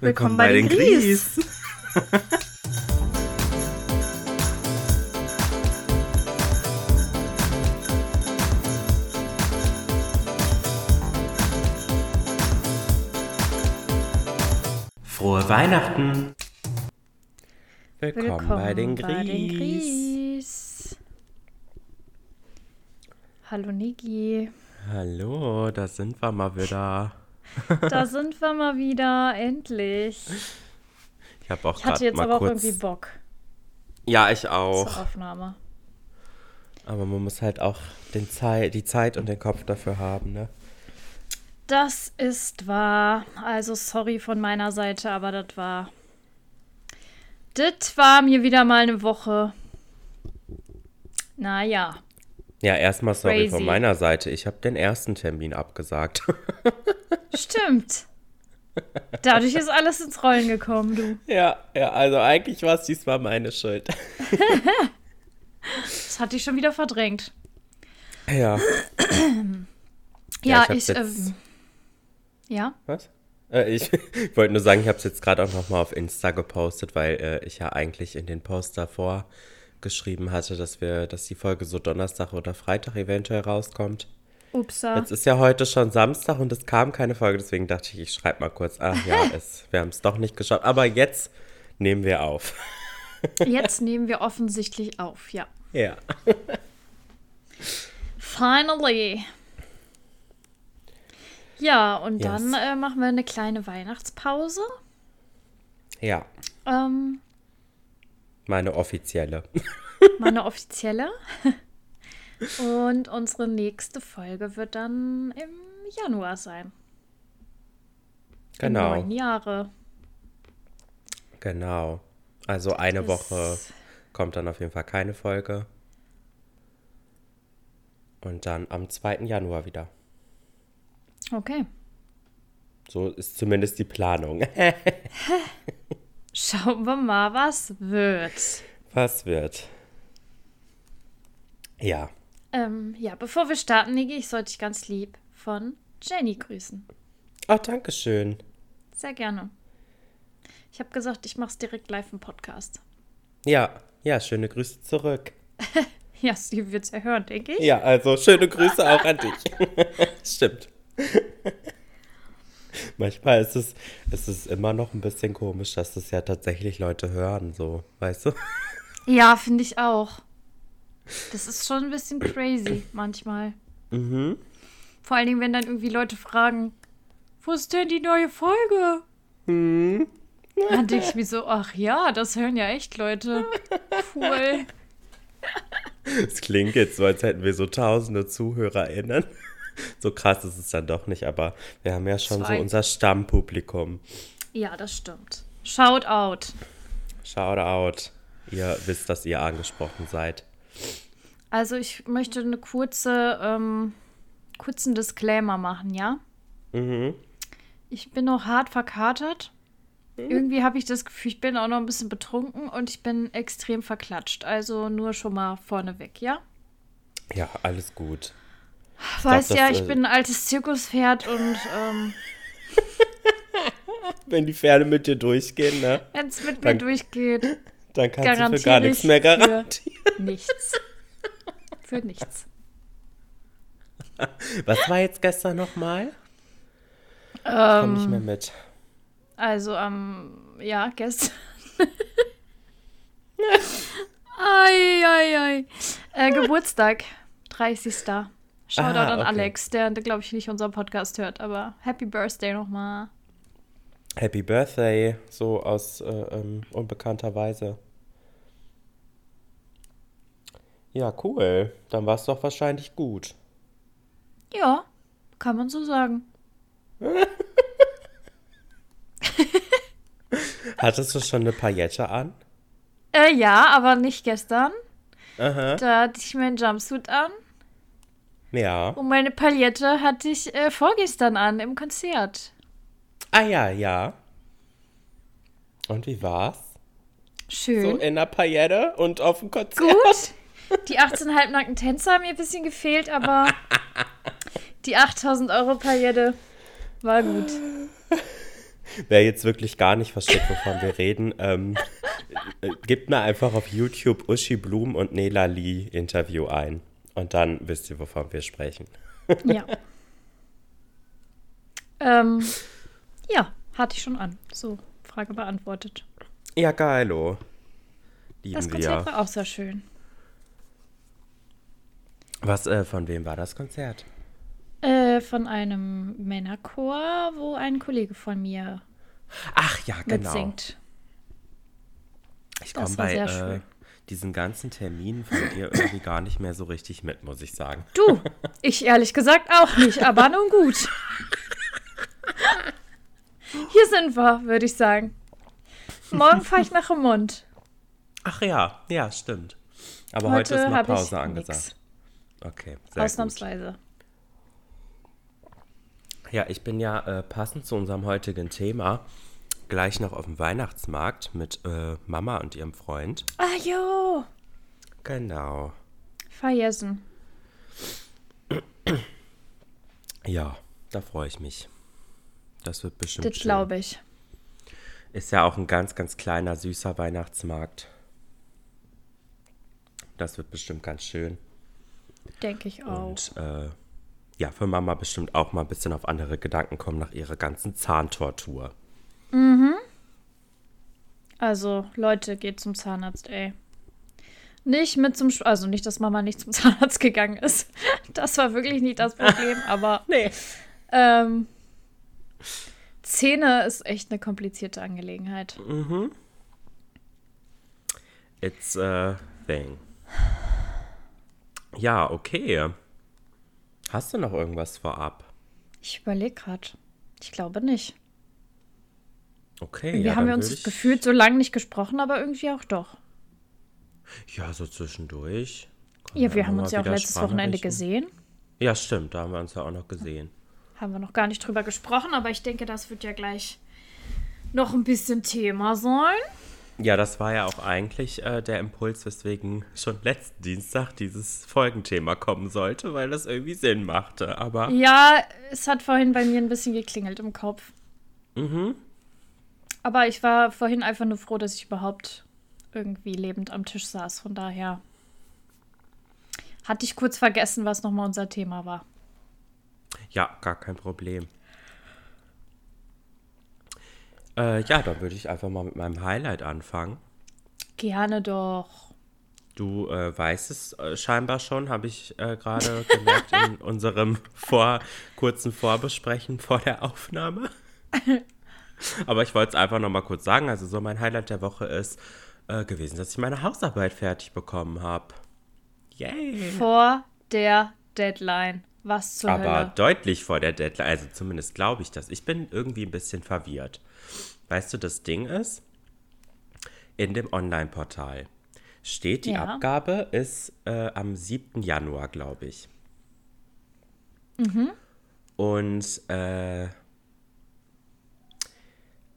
Willkommen, bei, den Gries. Frohe Weihnachten. Willkommen, bei den Gries. Gries. Hallo Niki. Hallo, da sind wir mal wieder. Da sind wir mal wieder, endlich. Ich habe auch Ich hatte gerade jetzt mal aber auch kurz. irgendwie Bock Ja, ich zur auch. Aufnahme. Aber man muss halt auch den Zei die Zeit und den Kopf dafür haben, ne? Das ist wahr. Also sorry von meiner Seite, aber das war. Das war mir wieder mal eine Woche. Naja. Ja, erstmal sorry Crazy. von meiner Seite. Ich habe den ersten Termin abgesagt. Stimmt. Dadurch ist alles ins Rollen gekommen, du. ja, ja, also eigentlich war es diesmal meine Schuld. Das hatte ich schon wieder verdrängt. ja. Ja, ich hab's ich. jetzt- ähm, ja. Was? Äh, ich ich wollte nur sagen, ich habe es jetzt gerade auch nochmal auf Insta gepostet, weil äh, ich ja eigentlich in den Post davor geschrieben hatte, dass wir, dass die Folge so Donnerstag oder Freitag eventuell rauskommt. Upsa. Jetzt ist ja heute schon Samstag und es kam keine Folge, deswegen dachte ich, ich schreibe mal kurz. Ach ja, es, wir haben es doch nicht geschafft. Aber jetzt nehmen wir auf. Jetzt nehmen wir offensichtlich auf, ja. Ja. Finally. Ja, und Yes. dann äh, machen wir eine kleine Weihnachtspause. Ja, Ähm, meine offizielle. meine offizielle. Und unsere nächste Folge wird dann im Januar sein. Genau, neuen Jahre. genau. Also eine Das- Woche kommt dann auf jeden Fall keine Folge. Und dann am 2. Januar wieder. Okay. So ist zumindest die Planung. Schauen wir mal, was wird. Was wird? Ja. Ähm, ja, bevor wir starten, Niki, ich sollte dich ganz lieb von Jenny grüßen. Oh, danke schön. Sehr gerne. Ich habe gesagt, ich mache es direkt live im Podcast. Ja, ja, schöne Grüße zurück. Ja, Steve wird es ja hören, denke ich. Ja, also schöne Grüße auch an dich. Stimmt. Manchmal ist es, ist es immer noch ein bisschen komisch, dass das ja tatsächlich Leute hören, so, weißt du? Ja, finde ich auch. Das ist schon ein bisschen crazy manchmal. Mhm. Vor allen Dingen, wenn dann irgendwie Leute fragen, wo ist denn die neue Folge? Hm. Dann denke ich mir so, ach ja, das hören ja echt Leute. Cool. Es klingt jetzt so, als hätten wir so tausende ZuhörerInnen. So krass ist es dann doch nicht, aber wir haben ja schon so unser Stammpublikum. Ja, das stimmt. Shout out. Shout out. Ihr wisst, dass ihr angesprochen seid. Also ich möchte eine kurze, ähm, kurzen Disclaimer machen, ja? Mhm. Ich bin noch hart verkatert. Irgendwie habe ich das Gefühl, ich bin auch noch ein bisschen betrunken und ich bin extrem verklatscht. Also nur schon mal vorneweg, ja? Ja, alles gut. Weiß das, ja, äh, ich bin ein altes Zirkuspferd und ähm, Wenn die Pferde mit dir durchgehen, ne? wenn es mit mir Dann durchgeht, Dann kannst du für gar nichts ich mehr für- garantieren. nichts. Für nichts. Was war jetzt gestern nochmal? Ich komm nicht Ähm, mehr mit. also am, ja, gestern. ei, ei, ei. Äh, Geburtstag, 30. Shoutout Ah, an okay. Alex, der, glaube ich, nicht unseren Podcast hört, aber Happy Birthday nochmal. Happy Birthday, so aus äh, ähm, unbekannter Weise. Ja, cool. Dann war es doch wahrscheinlich gut. Ja, kann man so sagen. Hattest du schon eine Paillette an? Äh, ja, aber nicht gestern. Aha. Da hatte ich meinen Jumpsuit an Ja. und meine Palette hatte ich äh, vorgestern an im Konzert. Ah ja, ja. Und wie war's? Schön. So in der Paillette und auf dem Konzert? Gut. Die 18,5 nackten Tänzer haben mir ein bisschen gefehlt, aber die 8000 Euro Paillette war gut. wer jetzt wirklich gar nicht versteht, wovon wir reden, ähm, äh, gebt mir einfach auf YouTube Uschi Blum und Nela Lee Interview ein. Und dann wisst ihr, wovon wir sprechen. Ja. ähm, ja, hatte ich schon an. So, Frage beantwortet. Ja, geilo. Lieben das Konzert wir. war auch sehr schön. Was, äh, von wem war das Konzert? Äh, von einem Männerchor, wo ein Kollege von mir Ach ja, genau. mitsingt. Ich komme bei äh, diesen ganzen Terminen von dir irgendwie gar nicht mehr so richtig mit, muss ich sagen. Du, ich ehrlich gesagt auch nicht, aber nun gut. Hier sind wir, würde ich sagen. Morgen fahre ich nach Remont. Ach ja, ja, stimmt. Aber heute, heute ist mal Pause angesagt. Nix. Okay, sehr Ausnahmsweise. Gut. Ja, ich bin ja äh, passend zu unserem heutigen Thema gleich noch auf dem Weihnachtsmarkt mit äh, Mama und ihrem Freund. Ah, jo. Genau. Vergessen. Ja, da freue ich mich. Das wird bestimmt Das glaube ich. Ist ja auch ein ganz, ganz kleiner, süßer Weihnachtsmarkt. Das wird bestimmt ganz schön. Denke ich auch. Und äh, ja, für Mama bestimmt auch mal ein bisschen auf andere Gedanken kommen nach ihrer ganzen Zahntortur. Mhm. Also, Leute, geht zum Zahnarzt, ey. Nicht mit zum, Sch also nicht, dass Mama nicht zum Zahnarzt gegangen ist. Das war wirklich nicht das Problem, aber nee. Ähm, Zähne ist echt eine komplizierte Angelegenheit. Mhm. It's a thing. Ja, okay. Hast du noch irgendwas vorab? Ich überlege gerade. Ich glaube nicht. Okay. Wir ja, haben wir uns ich... gefühlt so lange nicht gesprochen, aber irgendwie auch doch. Ja, so zwischendurch. Ja, wir haben uns ja auch letztes Wochenende gesehen. Ja, stimmt, da haben wir uns ja auch noch gesehen. Haben wir noch gar nicht drüber gesprochen, aber ich denke, das wird ja gleich noch ein bisschen Thema sein. Ja, das war ja auch eigentlich äh, der Impuls, weswegen schon letzten Dienstag dieses Folgenthema kommen sollte, weil das irgendwie Sinn machte. Aber ja, es hat vorhin bei mir ein bisschen geklingelt im Kopf. Mhm. Aber ich war vorhin einfach nur froh, dass ich überhaupt irgendwie lebend am Tisch saß. Von daher hatte ich kurz vergessen, was nochmal unser Thema war. Ja, gar kein Problem. Äh, ja, dann würde ich einfach mal mit meinem Highlight anfangen. Gerne doch. Du äh, weißt es äh, scheinbar schon, habe ich äh, gerade gemerkt in unserem vor, kurzen Vorbesprechen vor der Aufnahme. Aber ich wollte es einfach noch mal kurz sagen. Also so mein Highlight der Woche ist äh, gewesen, dass ich meine Hausarbeit fertig bekommen habe. Yay! Vor der Deadline. Was zur Aber Hölle? deutlich vor der Deadline. Also zumindest glaube ich das. Ich bin irgendwie ein bisschen verwirrt. Weißt du, das Ding ist, in dem Online-Portal steht, die ja. Abgabe ist äh, am 7. Januar, glaube ich. Mhm. Und äh,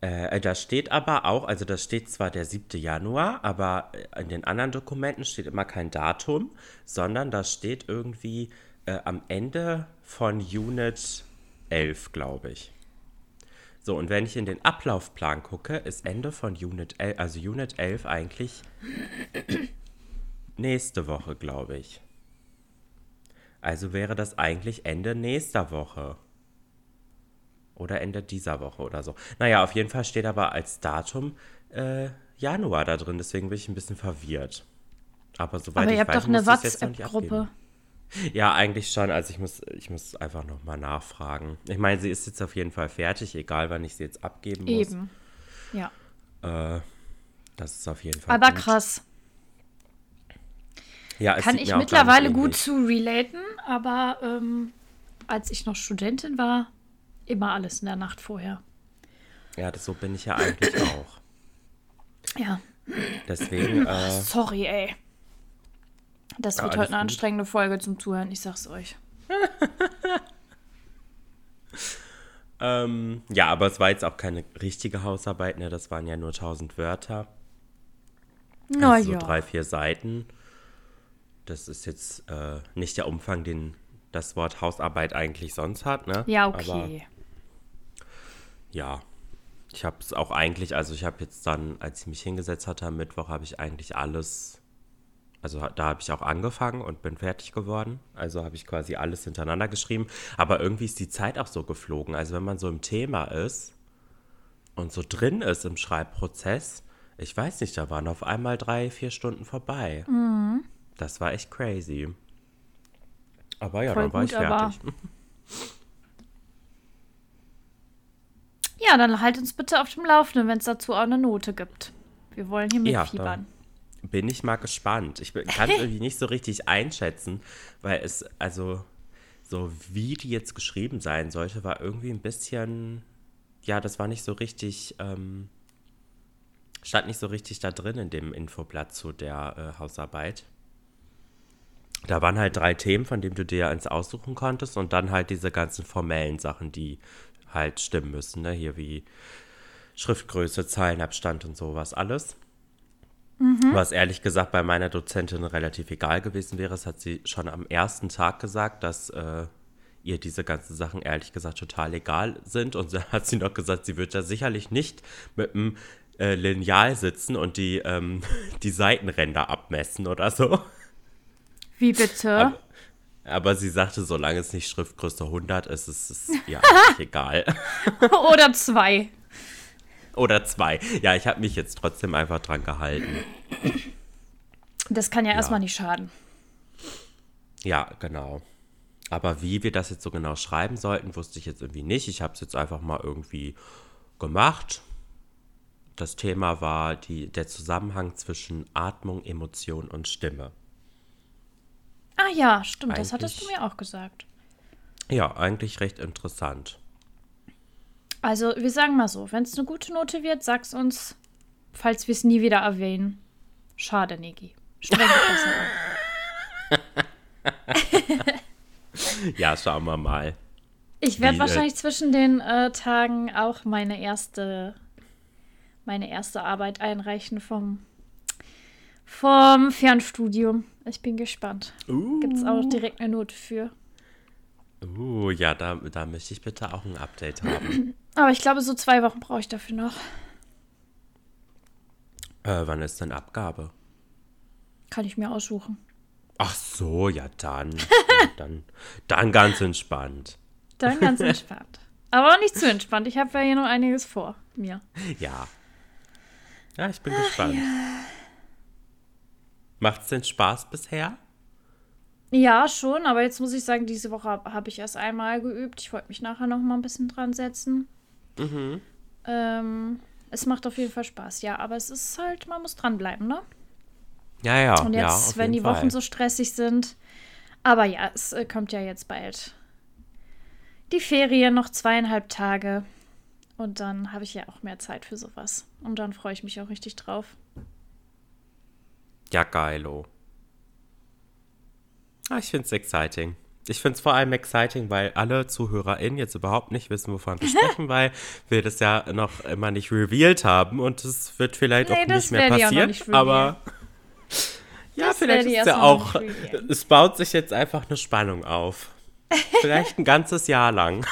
äh, da steht aber auch, also da steht zwar der 7. Januar, aber in den anderen Dokumenten steht immer kein Datum, sondern da steht irgendwie äh, am Ende von Unit 11, glaube ich. So, und wenn ich in den Ablaufplan gucke, ist Ende von Unit 11, also Unit 11 eigentlich nächste Woche, glaube ich. Also wäre das eigentlich Ende nächster Woche. Oder Ende dieser Woche oder so. Naja, auf jeden Fall steht aber als Datum äh, Januar da drin, deswegen bin ich ein bisschen verwirrt. Aber soweit aber ich ihr habt weiß, doch eine WhatsApp-Gruppe. Ja, eigentlich schon. Also ich muss, ich muss einfach nochmal nachfragen. Ich meine, sie ist jetzt auf jeden Fall fertig, egal wann ich sie jetzt abgeben muss. Eben. Ja. Äh, das ist auf jeden Fall. Aber gut. krass. Ja, Kann ich mittlerweile gut zu relaten, aber ähm, als ich noch Studentin war, immer alles in der Nacht vorher. Ja, das, so bin ich ja eigentlich auch. Ja. Deswegen. Äh, Sorry, ey. Das wird ja, heute eine gut. anstrengende Folge zum Zuhören, ich sag's euch. ähm, ja, aber es war jetzt auch keine richtige Hausarbeit, ne? Das waren ja nur 1000 Wörter. Na also ja. so drei, vier Seiten. Das ist jetzt äh, nicht der Umfang, den das Wort Hausarbeit eigentlich sonst hat, ne? Ja, okay. Ja. Ich habe es auch eigentlich, also ich habe jetzt dann, als ich mich hingesetzt hatte am Mittwoch, habe ich eigentlich alles, also da habe ich auch angefangen und bin fertig geworden. Also habe ich quasi alles hintereinander geschrieben. Aber irgendwie ist die Zeit auch so geflogen. Also wenn man so im Thema ist und so drin ist im Schreibprozess, ich weiß nicht, da waren auf einmal drei, vier Stunden vorbei. Mhm. Das war echt crazy. Aber ja, Voll dann war gut, ich fertig. Ja, dann halt uns bitte auf dem Laufenden, wenn es dazu auch eine Note gibt. Wir wollen hier mitfiebern. Ja, bin ich mal gespannt. Ich kann es irgendwie nicht so richtig einschätzen, weil es, also, so wie die jetzt geschrieben sein sollte, war irgendwie ein bisschen, ja, das war nicht so richtig, ähm, stand nicht so richtig da drin in dem Infoblatt zu der äh, Hausarbeit. Da waren halt drei Themen, von denen du dir eins aussuchen konntest und dann halt diese ganzen formellen Sachen, die halt stimmen müssen, ne? Hier wie Schriftgröße, Zeilenabstand und sowas alles. Mhm. Was ehrlich gesagt bei meiner Dozentin relativ egal gewesen wäre. Das hat sie schon am ersten Tag gesagt, dass äh, ihr diese ganzen Sachen ehrlich gesagt total egal sind. Und dann hat sie noch gesagt, sie wird ja sicherlich nicht mit einem äh, Lineal sitzen und die, ähm, die Seitenränder abmessen oder so. Wie bitte? Aber, aber sie sagte, solange es nicht Schriftgröße 100 ist, ist es ja egal. Oder zwei. Oder zwei. Ja, ich habe mich jetzt trotzdem einfach dran gehalten. Das kann ja, ja. erstmal nicht schaden. Ja, genau. Aber wie wir das jetzt so genau schreiben sollten, wusste ich jetzt irgendwie nicht. Ich habe es jetzt einfach mal irgendwie gemacht. Das Thema war die, der Zusammenhang zwischen Atmung, Emotion und Stimme. Ah ja, stimmt, das hattest du mir auch gesagt. Ja, eigentlich recht interessant. Also, wir sagen mal so, wenn es eine gute Note wird, sag's uns, falls wir es nie wieder erwähnen. Schade, Negi. Streng Ja, schauen wir mal. Ich werde wahrscheinlich zwischen den äh, Tagen auch meine erste, meine erste Arbeit einreichen vom, vom Fernstudium. Ich bin gespannt. Uh. Gibt es auch direkt eine Note für? Uh, ja, da, da möchte ich bitte auch ein Update haben. Aber ich glaube, so zwei Wochen brauche ich dafür noch. Äh, wann ist denn Abgabe? Kann ich mir aussuchen. Ach so, ja dann. dann, dann ganz entspannt. Dann ganz entspannt. Aber auch nicht zu entspannt. Ich habe ja hier noch einiges vor mir. Ja. Ja, ich bin Ach, gespannt. Ja. Macht es denn Spaß bisher? Ja, schon, aber jetzt muss ich sagen, diese Woche habe hab ich erst einmal geübt. Ich wollte mich nachher noch mal ein bisschen dran setzen. Mhm. Ähm, es macht auf jeden Fall Spaß, ja, aber es ist halt, man muss dranbleiben, ne? Ja, ja. Und jetzt, ja, wenn die Wochen Fall. so stressig sind. Aber ja, es äh, kommt ja jetzt bald die Ferien, noch zweieinhalb Tage. Und dann habe ich ja auch mehr Zeit für sowas. Und dann freue ich mich auch richtig drauf. Ja, geilo. Ah, ich finde es exciting. Ich finde es vor allem exciting, weil alle ZuhörerInnen jetzt überhaupt nicht wissen, wovon wir sprechen, weil wir das ja noch immer nicht revealed haben und es wird vielleicht nee, auch nicht mehr passieren. Nicht aber ja, das vielleicht ist ja auch. Es baut sich jetzt einfach eine Spannung auf. Vielleicht ein ganzes Jahr lang.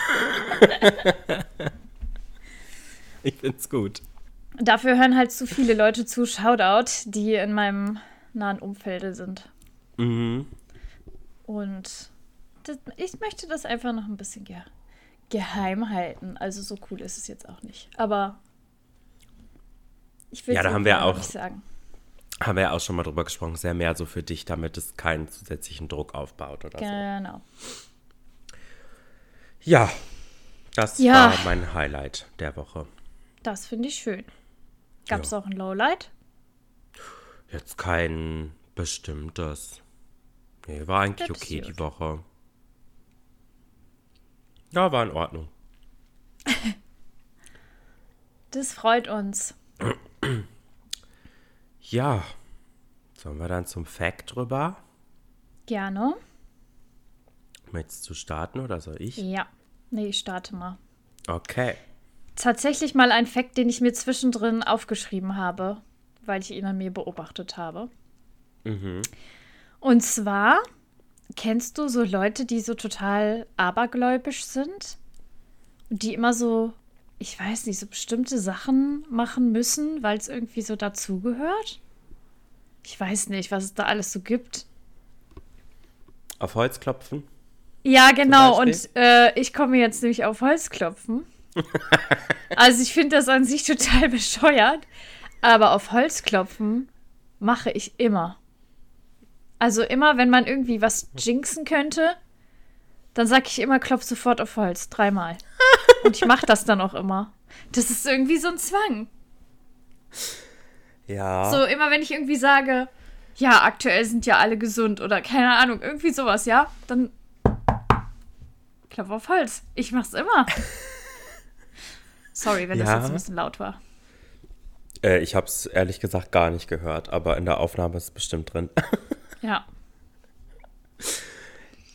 ich finde es gut. Dafür hören halt zu viele Leute zu, Shoutout, die in meinem nahen Umfeld sind. Mhm. Und das, ich möchte das einfach noch ein bisschen ge geheim halten. Also so cool ist es jetzt auch nicht. Aber ich will es ja, da auch nicht sagen. Haben wir ja auch schon mal drüber gesprochen, sehr mehr so für dich, damit es keinen zusätzlichen Druck aufbaut oder genau. so. Genau. Ja, das ja. war mein Highlight der Woche. Das finde ich schön. Gab es auch ein Lowlight? Jetzt kein bestimmtes. Nee, war eigentlich okay die Woche. Ja, war in Ordnung. das freut uns. Ja. Sollen wir dann zum Fact drüber? Gerne. Möchtest du starten oder soll ich? Ja. Nee, ich starte mal. Okay. Tatsächlich mal ein Fact, den ich mir zwischendrin aufgeschrieben habe weil ich ihn an mir beobachtet habe. Mhm. Und zwar, kennst du so Leute, die so total abergläubisch sind? Und die immer so ich weiß nicht, so bestimmte Sachen machen müssen, weil es irgendwie so dazugehört. Ich weiß nicht, was es da alles so gibt. Auf Holz klopfen? Ja, genau. Und äh, ich komme jetzt nämlich auf Holz klopfen. also ich finde das an sich total bescheuert. Aber auf Holz klopfen mache ich immer. Also immer, wenn man irgendwie was jinxen könnte, dann sage ich immer, klopf sofort auf Holz. Dreimal. Und ich mache das dann auch immer. Das ist irgendwie so ein Zwang. Ja. So, immer wenn ich irgendwie sage, ja, aktuell sind ja alle gesund oder keine Ahnung, irgendwie sowas, ja, dann klopf auf Holz. Ich mach's immer. Sorry, wenn ja. das jetzt ein bisschen laut war. Äh, ich hab's ehrlich gesagt gar nicht gehört, aber in der Aufnahme ist es bestimmt drin. ja.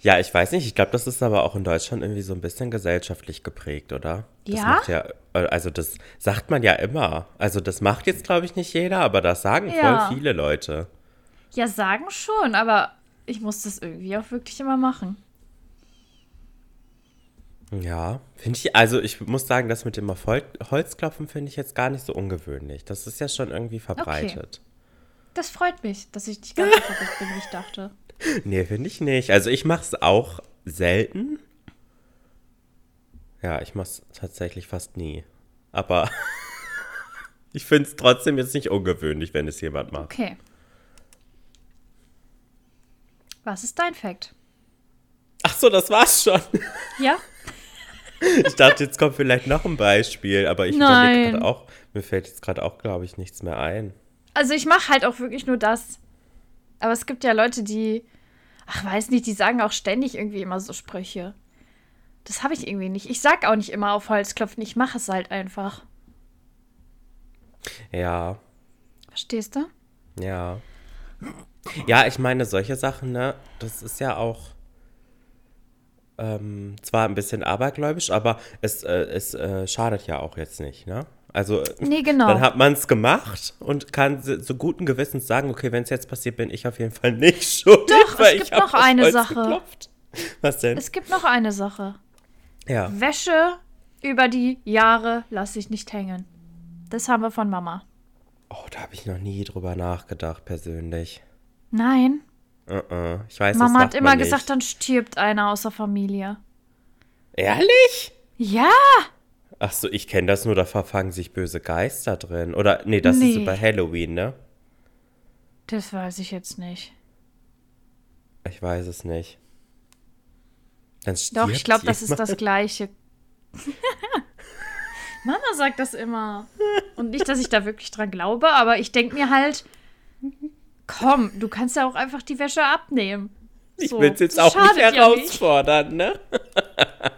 Ja, ich weiß nicht. Ich glaube, das ist aber auch in Deutschland irgendwie so ein bisschen gesellschaftlich geprägt, oder? Das ja? ja. Äh, also das sagt man ja immer. Also das macht jetzt, glaube ich, nicht jeder, aber das sagen ja. voll viele Leute. Ja, sagen schon, aber ich muss das irgendwie auch wirklich immer machen. Ja, finde ich, also ich muss sagen, das mit dem auf Holzklopfen finde ich jetzt gar nicht so ungewöhnlich. Das ist ja schon irgendwie verbreitet. Okay. Das freut mich, dass ich nicht ganz so verrückt bin, wie ich dachte. Nee, finde ich nicht. Also ich mache es auch selten. Ja, ich mache es tatsächlich fast nie. Aber ich finde es trotzdem jetzt nicht ungewöhnlich, wenn es jemand macht. Okay. Was ist dein Fact? Ach so, das war's schon. Ja. Ich dachte, jetzt kommt vielleicht noch ein Beispiel, aber ich überlege gerade auch, mir fällt jetzt gerade auch, glaube ich, nichts mehr ein. Also ich mache halt auch wirklich nur das. Aber es gibt ja Leute, die, ach weiß nicht, die sagen auch ständig irgendwie immer so Sprüche. Das habe ich irgendwie nicht. Ich sag auch nicht immer auf Holz klopfen, ich mache es halt einfach. Ja. Verstehst du? Ja. Ja, ich meine, solche Sachen, ne, das ist ja auch ähm, zwar ein bisschen abergläubisch, aber es, äh, es äh, schadet ja auch jetzt nicht, ne? Also nee, genau. dann hat man es gemacht und kann so guten Gewissens sagen, okay, wenn es jetzt passiert, bin ich auf jeden Fall nicht schuld. Doch, es gibt noch eine Sache. Geklopft. Was denn? Es gibt noch eine Sache. Ja. Wäsche über die Jahre lasse ich nicht hängen. Das haben wir von Mama. Oh, da habe ich noch nie drüber nachgedacht, persönlich. Nein. Uh -uh. Ich weiß, Mama hat immer gesagt, dann stirbt einer aus der Familie. Ehrlich? Ja. Ach so, ich kenne das nur, da verfangen sich böse Geister drin. Oder, nee, das nee. ist bei Halloween, ne? Das weiß ich jetzt nicht. Ich weiß es nicht. Dann Doch, ich glaube, das ist das Gleiche. Mama sagt das immer. Und nicht, dass ich da wirklich dran glaube, aber ich denke mir halt, komm, du kannst ja auch einfach die Wäsche abnehmen. Ich so, will es jetzt auch nicht herausfordern, ja nicht. ne?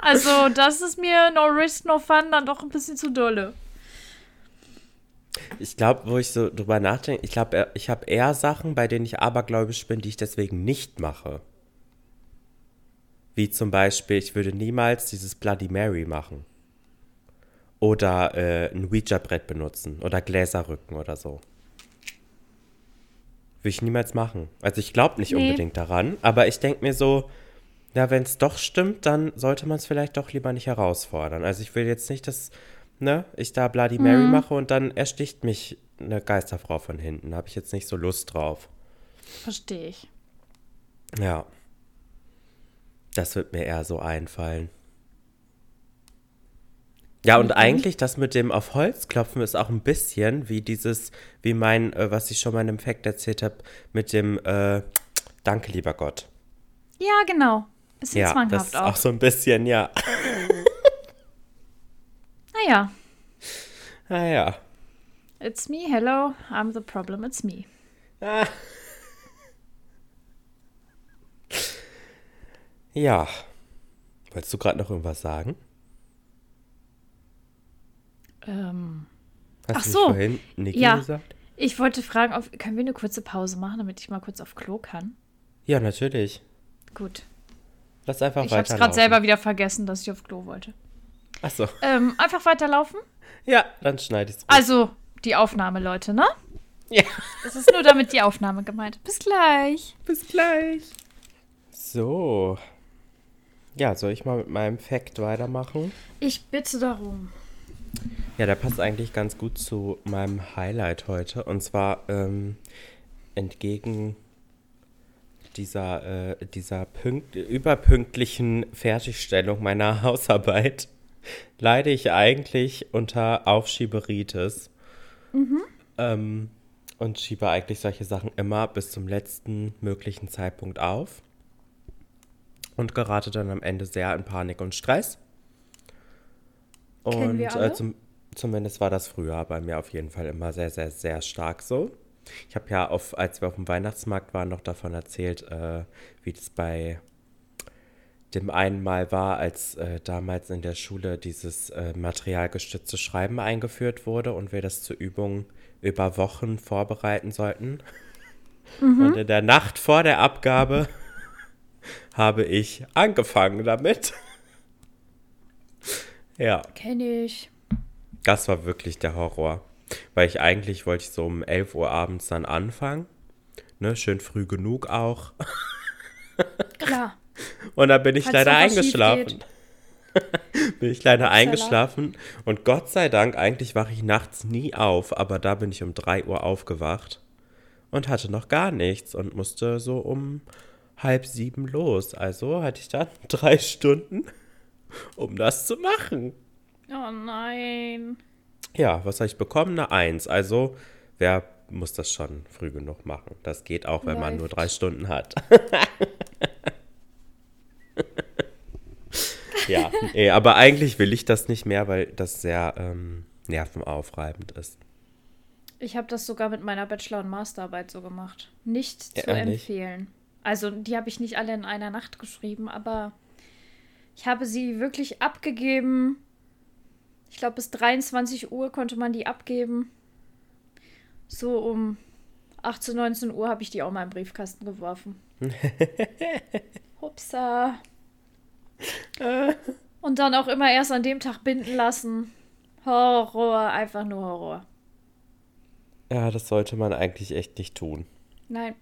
Also, das ist mir no risk, no fun dann doch ein bisschen zu dolle. Ich glaube, wo ich so drüber nachdenke, ich glaube, ich habe eher Sachen, bei denen ich abergläubisch bin, die ich deswegen nicht mache. Wie zum Beispiel, ich würde niemals dieses Bloody Mary machen. Oder äh, ein Ouija-Brett benutzen. Oder Gläserrücken oder so. Würde ich niemals machen. Also ich glaube nicht nee. unbedingt daran, aber ich denke mir so, ja, wenn es doch stimmt, dann sollte man es vielleicht doch lieber nicht herausfordern. Also ich will jetzt nicht, dass ne, ich da Bloody Mary mhm. mache und dann ersticht mich eine Geisterfrau von hinten. Da habe ich jetzt nicht so Lust drauf. Verstehe ich. Ja. Das wird mir eher so einfallen. Ja, und mhm. eigentlich das mit dem auf Holz klopfen ist auch ein bisschen wie dieses, wie mein, äh, was ich schon mal in einem Fact erzählt habe, mit dem äh, Danke, lieber Gott. Ja, genau. Bisschen ja, zwanghaft das ist auch. auch so ein bisschen, ja. naja. Naja. It's me, hello, I'm the problem, it's me. Ah. Ja. Wolltest du gerade noch irgendwas sagen? Ähm. Hast Ach du so. vorhin Niki ja. gesagt? Ich wollte fragen, ob, können wir eine kurze Pause machen, damit ich mal kurz auf Klo kann? Ja, natürlich. Gut. Lass einfach ich weiterlaufen. Ich habe gerade selber wieder vergessen, dass ich auf Klo wollte. Ach so. Ähm, einfach weiterlaufen? Ja, dann schneide ich es. Also, die Aufnahme, Leute, ne? Ja. Das ist nur damit die Aufnahme gemeint. Bis gleich. Bis gleich. So. Ja, soll ich mal mit meinem Fact weitermachen? Ich bitte darum. Ja, der passt eigentlich ganz gut zu meinem Highlight heute. Und zwar ähm, entgegen dieser, äh, dieser Pünkt überpünktlichen Fertigstellung meiner Hausarbeit leide ich eigentlich unter Aufschieberitis. Mhm. Ähm, und schiebe eigentlich solche Sachen immer bis zum letzten möglichen Zeitpunkt auf. Und gerate dann am Ende sehr in Panik und Stress. Und äh, zum, zumindest war das früher bei mir auf jeden Fall immer sehr, sehr, sehr stark so. Ich habe ja, auf, als wir auf dem Weihnachtsmarkt waren, noch davon erzählt, äh, wie das bei dem einen Mal war, als äh, damals in der Schule dieses äh, materialgestützte Schreiben eingeführt wurde und wir das zur Übung über Wochen vorbereiten sollten. Mhm. Und in der Nacht vor der Abgabe habe ich angefangen damit. Ja. Kenne ich. Das war wirklich der Horror. Weil ich eigentlich wollte ich so um 11 Uhr abends dann anfangen. Ne, schön früh genug auch. Klar. Und dann bin ich Falls leider eingeschlafen. bin ich leider eingeschlafen. Und Gott sei Dank, eigentlich wache ich nachts nie auf, aber da bin ich um 3 Uhr aufgewacht und hatte noch gar nichts und musste so um halb sieben los. Also hatte ich dann drei Stunden, um das zu machen. Oh nein. Ja, was habe ich bekommen? Eine Eins. Also, wer muss das schon früh genug machen? Das geht auch, wenn Läuft. man nur drei Stunden hat. ja, nee, aber eigentlich will ich das nicht mehr, weil das sehr ähm, nervenaufreibend ist. Ich habe das sogar mit meiner Bachelor- und Masterarbeit so gemacht. Nicht zu ja, empfehlen. Nicht? Also, die habe ich nicht alle in einer Nacht geschrieben, aber ich habe sie wirklich abgegeben ich glaube, bis 23 Uhr konnte man die abgeben. So um 18, 19 Uhr habe ich die auch mal im Briefkasten geworfen. Hupsa. Und dann auch immer erst an dem Tag binden lassen. Horror, einfach nur Horror. Ja, das sollte man eigentlich echt nicht tun. Nein.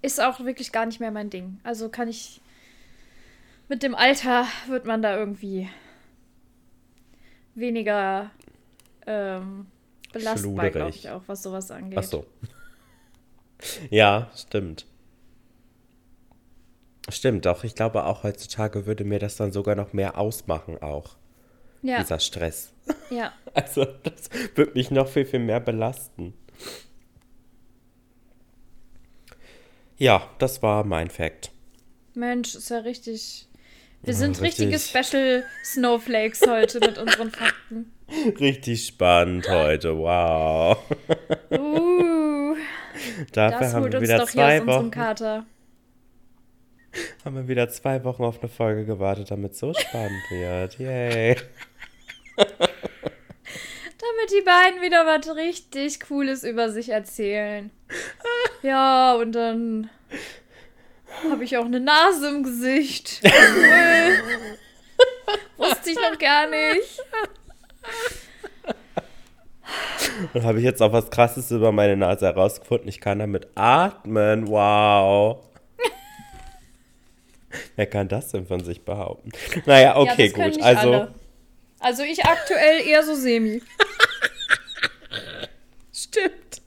Ist auch wirklich gar nicht mehr mein Ding. Also kann ich. Mit dem Alter wird man da irgendwie weniger ähm, belastbar, glaube ich, auch, was sowas angeht. Ach so. ja, stimmt. Stimmt, doch. Ich glaube, auch heutzutage würde mir das dann sogar noch mehr ausmachen, auch. Ja. Dieser Stress. Ja. Also, das würde mich noch viel, viel mehr belasten. Ja, das war mein Fact. Mensch, ist ja richtig wir sind ja, richtige Special Snowflakes heute mit unseren Fakten. Richtig spannend heute, wow. Uh, Dafür das haben wir wieder zwei Wochen. Kater. Haben wir wieder zwei Wochen auf eine Folge gewartet, damit es so spannend wird. Yay. damit die beiden wieder was richtig Cooles über sich erzählen. Ja, und dann habe ich auch eine Nase im Gesicht. Cool. Wusste ich noch gar nicht. Und habe ich jetzt auch was Krasses über meine Nase herausgefunden. Ich kann damit atmen. Wow. Wer kann das denn von sich behaupten? Naja, okay, ja, gut. Also. Alle. Also ich aktuell eher so semi. Stimmt.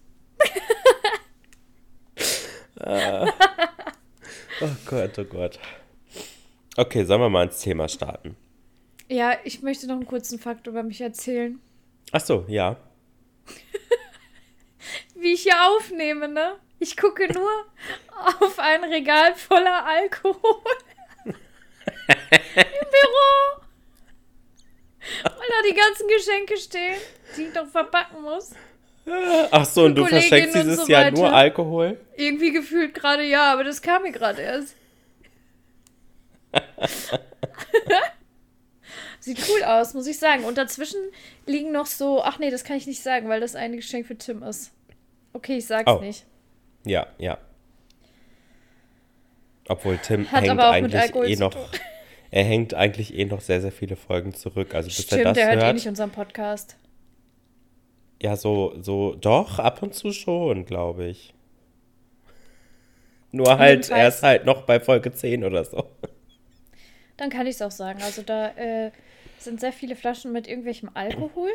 äh. Oh Gott, oh Gott. Okay, sollen wir mal ins Thema starten? Ja, ich möchte noch einen kurzen Fakt über mich erzählen. Ach so, ja. Wie ich hier aufnehme, ne? Ich gucke nur auf ein Regal voller Alkohol im Büro. Weil da die ganzen Geschenke stehen, die ich doch verpacken muss. Ach so, und du verschenkst dieses so Jahr nur Alkohol? Irgendwie gefühlt gerade ja, aber das kam mir gerade erst. Sieht cool aus, muss ich sagen. Und dazwischen liegen noch so. Ach nee, das kann ich nicht sagen, weil das eine Geschenk für Tim ist. Okay, ich sag's oh. nicht. Ja, ja. Obwohl Tim Hat hängt eigentlich eh noch. Er hängt eigentlich eh noch sehr, sehr viele Folgen zurück. Also bis Stimmt, er das der hört, hört eh nicht unseren Podcast. Ja, so, so, doch, ab und zu schon, glaube ich. Nur halt, er ist halt noch bei Folge 10 oder so. dann kann ich es auch sagen. Also da äh, sind sehr viele Flaschen mit irgendwelchem Alkohol.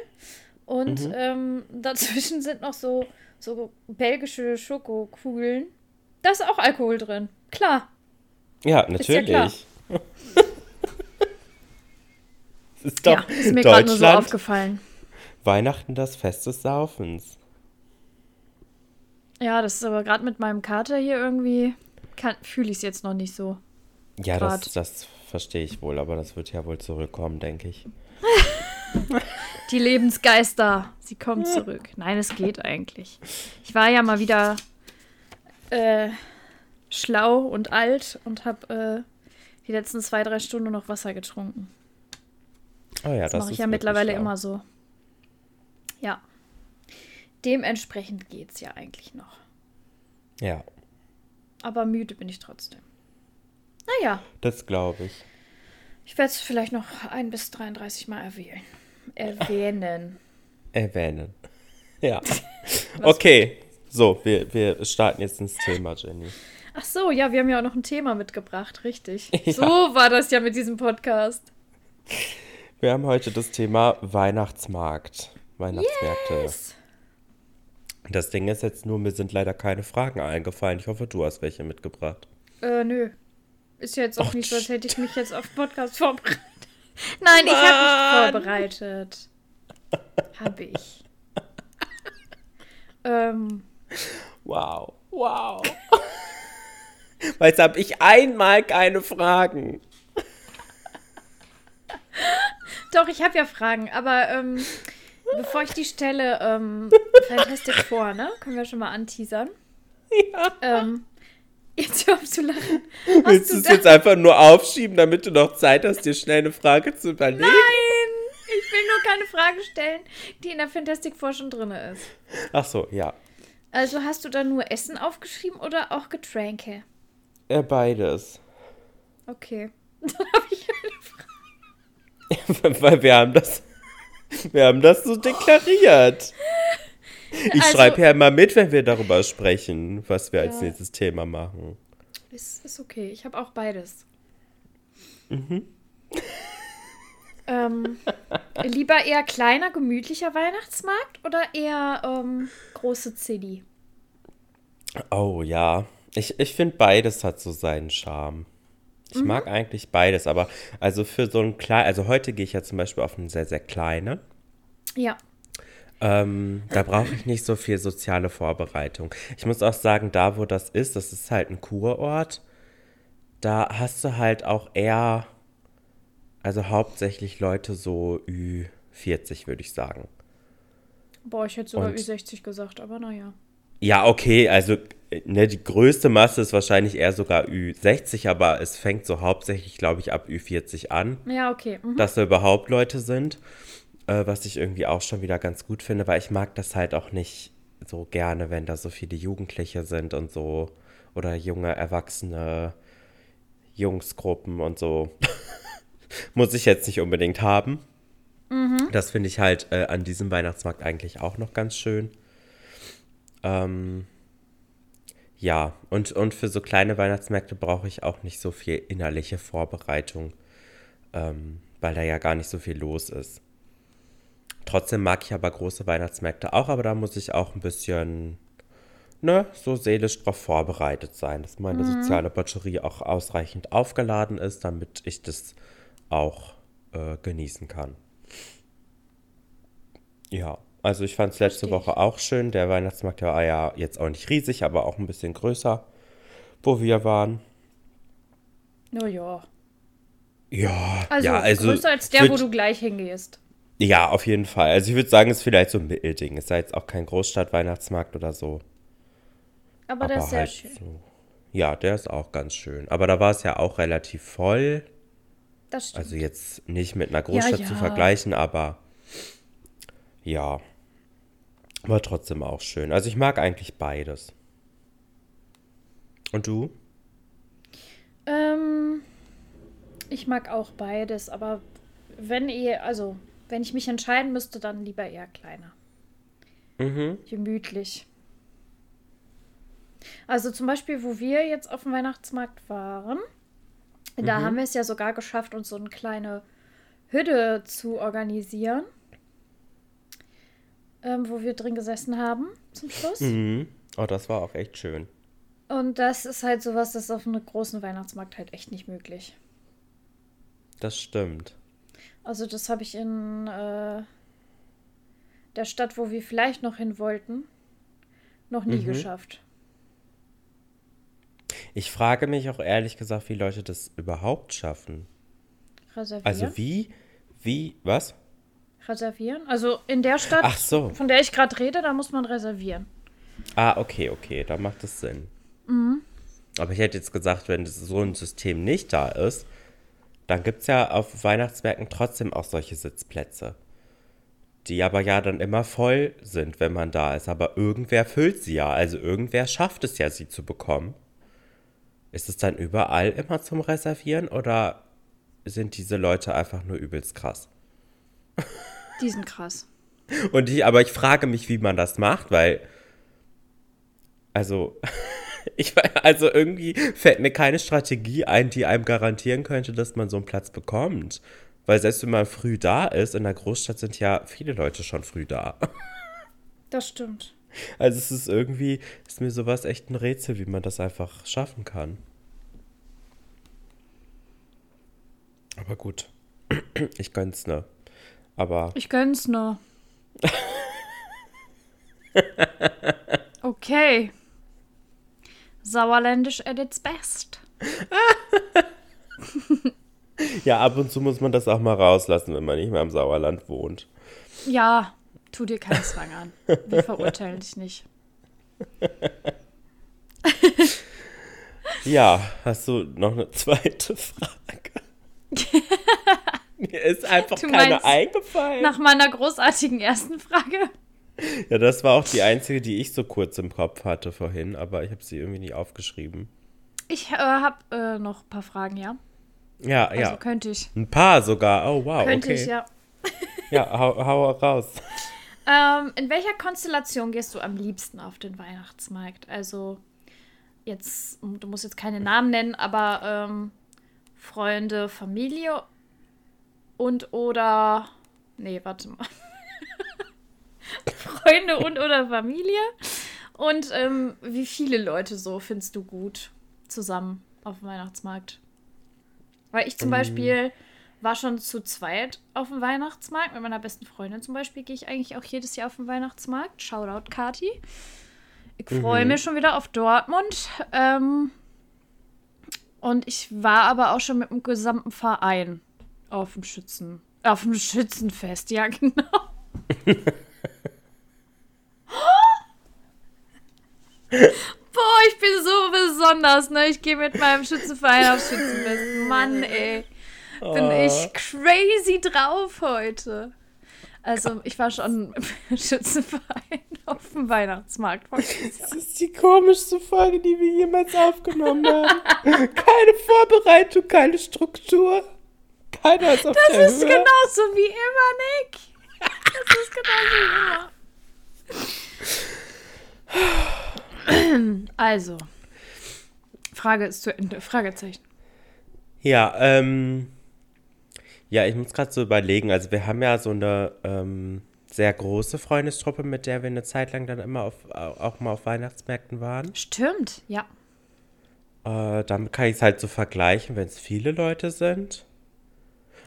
Und mhm. ähm, dazwischen sind noch so, so belgische Schokokugeln. Da ist auch Alkohol drin. Klar. Ja, natürlich. Ist, ja ist doch ja, ist mir gerade nur so aufgefallen. Weihnachten das Fest des Saufens. Ja, das ist aber gerade mit meinem Kater hier irgendwie, fühle ich es jetzt noch nicht so. Ja, das, das verstehe ich wohl, aber das wird ja wohl zurückkommen, denke ich. Die Lebensgeister, sie kommen zurück. Nein, es geht eigentlich. Ich war ja mal wieder äh, schlau und alt und habe äh, die letzten zwei, drei Stunden noch Wasser getrunken. Oh ja, das, das mache ich ja mittlerweile schlau. immer so. Ja. Dementsprechend geht es ja eigentlich noch. Ja. Aber müde bin ich trotzdem. Naja. Das glaube ich. Ich werde es vielleicht noch ein bis 33 Mal erwähnen. Erwähnen. Erwähnen. Ja. okay. So, wir, wir starten jetzt ins Thema, Jenny. Ach so, ja, wir haben ja auch noch ein Thema mitgebracht, richtig. Ja. So war das ja mit diesem Podcast. Wir haben heute das Thema Weihnachtsmarkt. Weihnachtsmärkte. Yes. Das Ding ist jetzt nur, mir sind leider keine Fragen eingefallen. Ich hoffe, du hast welche mitgebracht. Äh, nö. Ist ja jetzt auch Och, nicht so, als hätte ich mich jetzt auf Podcast vorbereitet. Nein, Mann. ich habe mich vorbereitet. habe ich. ähm. Wow, wow. Weil jetzt habe ich einmal keine Fragen. Doch, ich habe ja Fragen, aber ähm, bevor ich die stelle, ähm, Fantastic Four, ne? Können wir schon mal anteasern. Ja. Ähm, jetzt hör auf zu lachen. Hast Willst du es jetzt einfach nur aufschieben, damit du noch Zeit hast, dir schnell eine Frage zu überlegen? Nein! Ich will nur keine Frage stellen, die in der Fantastic Four schon drin ist. Ach so, ja. Also hast du da nur Essen aufgeschrieben oder auch Getränke? Ja, beides. Okay. Dann habe ich eine Frage. Weil wir haben das wir haben das so deklariert. Ich also, schreibe ja immer mit, wenn wir darüber sprechen, was wir ja, als nächstes Thema machen. Ist, ist okay. Ich habe auch beides. Mhm. Ähm, lieber eher kleiner, gemütlicher Weihnachtsmarkt oder eher ähm, große City? Oh ja. Ich, ich finde, beides hat so seinen Charme. Ich mhm. mag eigentlich beides, aber also für so ein klein, also heute gehe ich ja zum Beispiel auf eine sehr, sehr kleine. Ja. Ähm, da brauche ich nicht so viel soziale Vorbereitung. Ich muss auch sagen, da wo das ist, das ist halt ein Kurort. Da hast du halt auch eher, also hauptsächlich Leute so Ü40, würde ich sagen. Boah, ich hätte sogar Und, Ü60 gesagt, aber naja. Ja, okay, also ne, die größte Masse ist wahrscheinlich eher sogar Ü60, aber es fängt so hauptsächlich, glaube ich, ab Ü40 an. Ja, okay. Mhm. Dass da überhaupt Leute sind, äh, was ich irgendwie auch schon wieder ganz gut finde, weil ich mag das halt auch nicht so gerne, wenn da so viele Jugendliche sind und so oder junge Erwachsene Jungsgruppen und so. Muss ich jetzt nicht unbedingt haben. Mhm. Das finde ich halt äh, an diesem Weihnachtsmarkt eigentlich auch noch ganz schön. Ähm, ja, und, und für so kleine Weihnachtsmärkte brauche ich auch nicht so viel innerliche Vorbereitung, ähm, weil da ja gar nicht so viel los ist. Trotzdem mag ich aber große Weihnachtsmärkte auch, aber da muss ich auch ein bisschen, ne, so seelisch drauf vorbereitet sein, dass meine mhm. soziale Batterie auch ausreichend aufgeladen ist, damit ich das auch äh, genießen kann. Ja. Also ich fand es letzte Richtig. Woche auch schön. Der Weihnachtsmarkt war ja jetzt auch nicht riesig, aber auch ein bisschen größer, wo wir waren. Oh ja. Ja, also, ja, also größer als der, wo du gleich hingehst. Ja, auf jeden Fall. Also ich würde sagen, es ist vielleicht so ein Mittelding. Es ist ja jetzt auch kein Großstadt-Weihnachtsmarkt oder so. Aber, aber der ist sehr halt schön. So. Ja, der ist auch ganz schön. Aber da war es ja auch relativ voll. Das stimmt. Also jetzt nicht mit einer Großstadt ja, ja. zu vergleichen, aber ja. War trotzdem auch schön. Also ich mag eigentlich beides. Und du? Ähm, ich mag auch beides, aber wenn ihr, also wenn ich mich entscheiden müsste, dann lieber eher kleiner. Mhm. Gemütlich. Also zum Beispiel, wo wir jetzt auf dem Weihnachtsmarkt waren, Da mhm. haben wir es ja sogar geschafft, uns so eine kleine Hütte zu organisieren, ähm, wo wir drin gesessen haben zum Schluss. Mhm. Oh, das war auch echt schön. Und das ist halt sowas, das ist auf einem großen Weihnachtsmarkt halt echt nicht möglich. Das stimmt. Also das habe ich in äh, der Stadt, wo wir vielleicht noch hin wollten, noch nie mhm. geschafft. Ich frage mich auch ehrlich gesagt, wie Leute das überhaupt schaffen. Reservieren? Also wie, wie, was? Reservieren? Also in der Stadt, so. von der ich gerade rede, da muss man reservieren. Ah, okay, okay, da macht es Sinn. Mhm. Aber ich hätte jetzt gesagt, wenn so ein System nicht da ist, dann gibt es ja auf Weihnachtsmärkten trotzdem auch solche Sitzplätze. Die aber ja dann immer voll sind, wenn man da ist. Aber irgendwer füllt sie ja. Also irgendwer schafft es ja, sie zu bekommen. Ist es dann überall immer zum Reservieren oder sind diese Leute einfach nur übelst krass? Die sind krass. Und ich, aber ich frage mich, wie man das macht, weil. Also. Ich, also irgendwie fällt mir keine Strategie ein, die einem garantieren könnte, dass man so einen Platz bekommt. Weil selbst wenn man früh da ist, in der Großstadt sind ja viele Leute schon früh da. Das stimmt. Also es ist irgendwie, ist mir sowas echt ein Rätsel, wie man das einfach schaffen kann. Aber gut. Ich gönn's ne. Aber. Ich gönn's ne. okay. Sauerländisch at its best. ja, ab und zu muss man das auch mal rauslassen, wenn man nicht mehr im Sauerland wohnt. Ja, tu dir keinen Zwang an. Wir verurteilen dich nicht. ja, hast du noch eine zweite Frage? Mir ist einfach du keine eingefallen. Nach meiner großartigen ersten Frage. Ja, das war auch die einzige, die ich so kurz im Kopf hatte vorhin, aber ich habe sie irgendwie nicht aufgeschrieben. Ich äh, habe äh, noch ein paar Fragen, ja? Ja, also ja. könnte ich. Ein paar sogar. Oh, wow. Könnte okay. ich, ja. ja, hau, hau raus. Ähm, in welcher Konstellation gehst du am liebsten auf den Weihnachtsmarkt? Also, jetzt, du musst jetzt keine Namen nennen, aber ähm, Freunde, Familie und oder. Nee, warte mal. Freunde und oder Familie. Und ähm, wie viele Leute so findest du gut zusammen auf dem Weihnachtsmarkt? Weil ich zum mhm. Beispiel war schon zu zweit auf dem Weihnachtsmarkt. Mit meiner besten Freundin zum Beispiel gehe ich eigentlich auch jedes Jahr auf den Weihnachtsmarkt. Shoutout, Kati. Ich freue mhm. mich schon wieder auf Dortmund. Ähm, und ich war aber auch schon mit dem gesamten Verein auf dem Schützen. Auf dem Schützenfest, ja, genau. Boah, ich bin so besonders, ne? Ich gehe mit meinem Schützenverein aufs Schützenfest. Mann, ey. Bin oh. ich crazy drauf heute. Also, ich war schon im Schützenverein auf dem Weihnachtsmarkt. Das ist die komischste Folge, die wir jemals aufgenommen haben. keine Vorbereitung, keine Struktur. Keiner ist auf Das der ist Höhe. genauso wie immer, Nick. Das ist genauso wie immer. Also, Frage ist zu Ende. Fragezeichen. Ja, ähm, ja, ich muss gerade so überlegen. Also, wir haben ja so eine ähm, sehr große Freundestruppe, mit der wir eine Zeit lang dann immer auf, auch mal auf Weihnachtsmärkten waren. Stimmt, ja. Äh, damit kann ich es halt so vergleichen, wenn es viele Leute sind.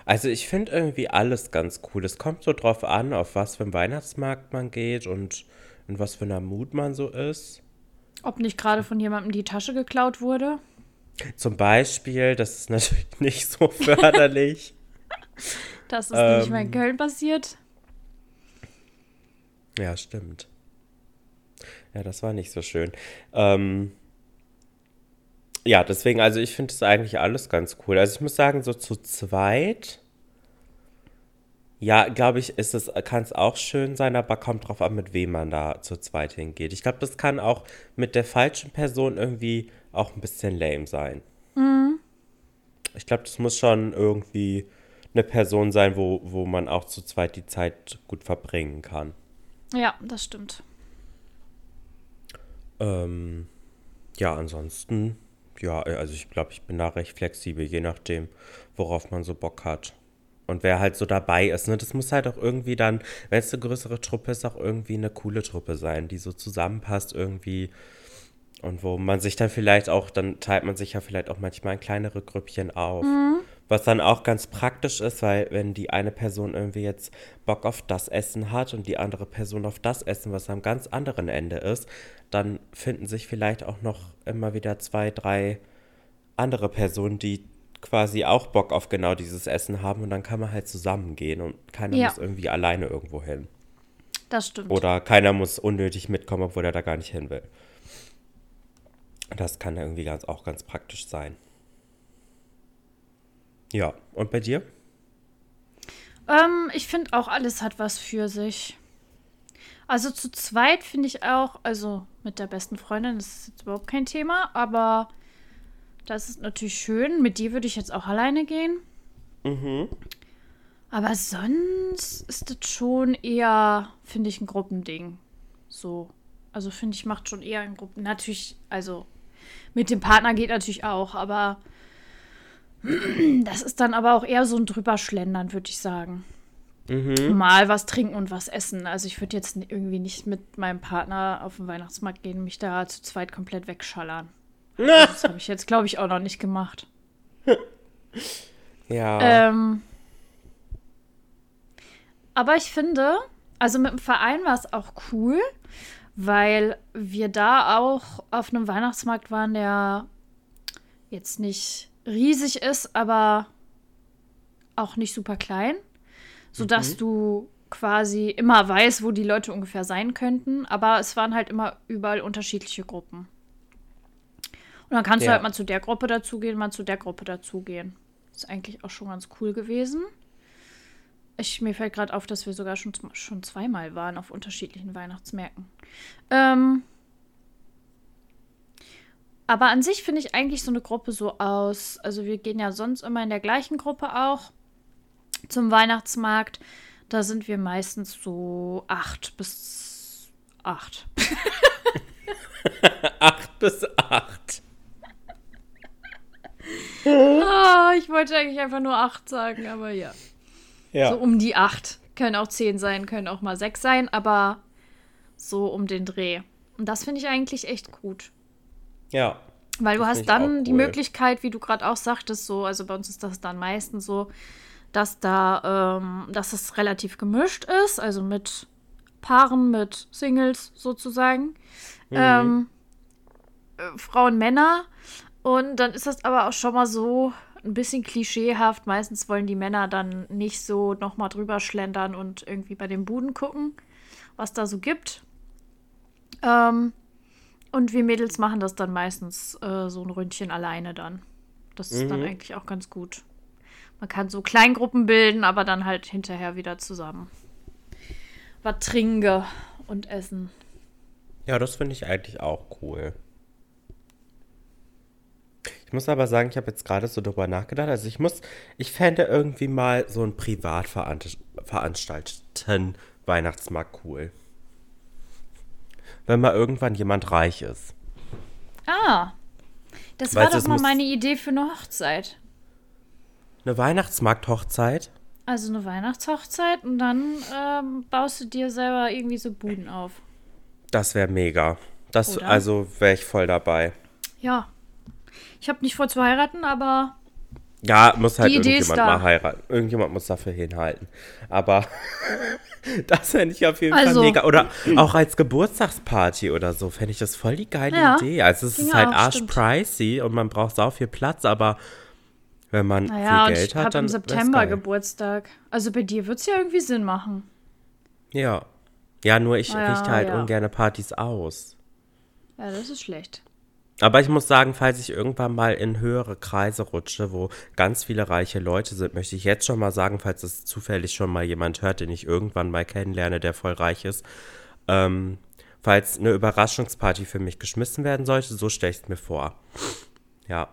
Also ich finde irgendwie alles ganz cool. Es kommt so drauf an, auf was für einen Weihnachtsmarkt man geht und in was für einer Mut man so ist. Ob nicht gerade von jemandem die Tasche geklaut wurde? Zum Beispiel, das ist natürlich nicht so förderlich. das ist ähm, nicht mal in Köln passiert. Ja, stimmt. Ja, das war nicht so schön. Ähm, ja, deswegen, also ich finde es eigentlich alles ganz cool. Also ich muss sagen, so zu zweit, ja, glaube ich, ist es, kann es auch schön sein, aber kommt drauf an, mit wem man da zu zweit hingeht. Ich glaube, das kann auch mit der falschen Person irgendwie auch ein bisschen lame sein. Mhm. Ich glaube, das muss schon irgendwie eine Person sein, wo, wo man auch zu zweit die Zeit gut verbringen kann. Ja, das stimmt. Ähm, ja, ansonsten Ja, also ich glaube, ich bin da recht flexibel, je nachdem, worauf man so Bock hat. Und wer halt so dabei ist, ne, das muss halt auch irgendwie dann, wenn es eine größere Truppe ist, auch irgendwie eine coole Truppe sein, die so zusammenpasst irgendwie. Und wo man sich dann vielleicht auch, dann teilt man sich ja vielleicht auch manchmal in kleinere Grüppchen auf. Mhm. Was dann auch ganz praktisch ist, weil wenn die eine Person irgendwie jetzt Bock auf das Essen hat und die andere Person auf das Essen, was am ganz anderen Ende ist, dann finden sich vielleicht auch noch immer wieder zwei, drei andere Personen, die quasi auch Bock auf genau dieses Essen haben und dann kann man halt zusammengehen und keiner ja. muss irgendwie alleine irgendwo hin. Das stimmt. Oder keiner muss unnötig mitkommen, obwohl er da gar nicht hin will. Das kann irgendwie ganz, auch ganz praktisch sein. Ja, und bei dir? Ähm, ich finde auch, alles hat was für sich. Also zu zweit finde ich auch, also mit der besten Freundin, das ist jetzt überhaupt kein Thema, aber das ist natürlich schön. Mit dir würde ich jetzt auch alleine gehen. Mhm. Aber sonst ist das schon eher, finde ich, ein Gruppending. So. Also finde ich, macht schon eher ein Gruppen. Natürlich, also mit dem Partner geht natürlich auch, aber das ist dann aber auch eher so ein drüberschlendern, würde ich sagen. Mhm. Mal was trinken und was essen. Also ich würde jetzt irgendwie nicht mit meinem Partner auf den Weihnachtsmarkt gehen und mich da zu zweit komplett wegschallern. das habe ich jetzt, glaube ich, auch noch nicht gemacht. ja. Ähm, aber ich finde, also mit dem Verein war es auch cool, weil wir da auch auf einem Weihnachtsmarkt waren, der jetzt nicht riesig ist, aber auch nicht super klein, sodass mhm. du quasi immer weißt, wo die Leute ungefähr sein könnten, aber es waren halt immer überall unterschiedliche Gruppen. Und dann kannst ja. du halt mal zu der Gruppe dazugehen, mal zu der Gruppe dazugehen. Ist eigentlich auch schon ganz cool gewesen. Ich, mir fällt gerade auf, dass wir sogar schon, schon zweimal waren auf unterschiedlichen Weihnachtsmärkten. Ähm, aber an sich finde ich eigentlich so eine Gruppe so aus. Also wir gehen ja sonst immer in der gleichen Gruppe auch zum Weihnachtsmarkt. Da sind wir meistens so acht bis acht. acht bis acht. oh, ich wollte eigentlich einfach nur acht sagen, aber ja. ja. So um die acht. Können auch zehn sein, können auch mal sechs sein, aber so um den Dreh. Und das finde ich eigentlich echt gut. Ja. Weil du hast dann cool. die Möglichkeit, wie du gerade auch sagtest, so, also bei uns ist das dann meistens so, dass da, ähm, dass es relativ gemischt ist, also mit Paaren, mit Singles sozusagen. Mhm. Ähm, äh, Frauen, Männer. Und dann ist das aber auch schon mal so ein bisschen klischeehaft. Meistens wollen die Männer dann nicht so nochmal drüber schlendern und irgendwie bei den Buden gucken, was da so gibt. Ähm, und wir Mädels machen das dann meistens äh, so ein Ründchen alleine dann. Das ist mhm. dann eigentlich auch ganz gut. Man kann so Kleingruppen bilden, aber dann halt hinterher wieder zusammen. Was trinke und essen. Ja, das finde ich eigentlich auch cool. Ich muss aber sagen, ich habe jetzt gerade so drüber nachgedacht. Also ich muss, ich fände irgendwie mal so einen privat veranstalteten Weihnachtsmarkt cool wenn mal irgendwann jemand reich ist. Ah, das weißt war doch mal meine Idee für eine Hochzeit. Eine Weihnachtsmarkt-Hochzeit? Also eine Weihnachtshochzeit und dann ähm, baust du dir selber irgendwie so Buden auf. Das wäre mega. Das, also wäre ich voll dabei. Ja. Ich habe nicht vor zu heiraten, aber ja, muss halt irgendjemand mal heiraten. Irgendjemand muss dafür hinhalten. Aber das fände ich auf jeden also, Fall mega. Oder auch als Geburtstagsparty oder so, fände ich das voll die geile ja, Idee. Also es ist halt arschpricey und man braucht sau viel Platz, aber wenn man naja, viel Geld hat, dann. Ich im September Geburtstag. Also bei dir wird es ja irgendwie Sinn machen. Ja. Ja, nur ich naja, richte halt ja. ungerne Partys aus. Ja, das ist schlecht. Aber ich muss sagen, falls ich irgendwann mal in höhere Kreise rutsche, wo ganz viele reiche Leute sind, möchte ich jetzt schon mal sagen, falls es zufällig schon mal jemand hört, den ich irgendwann mal kennenlerne, der voll reich ist, ähm, falls eine Überraschungsparty für mich geschmissen werden sollte, so stelle ich es mir vor. Ja.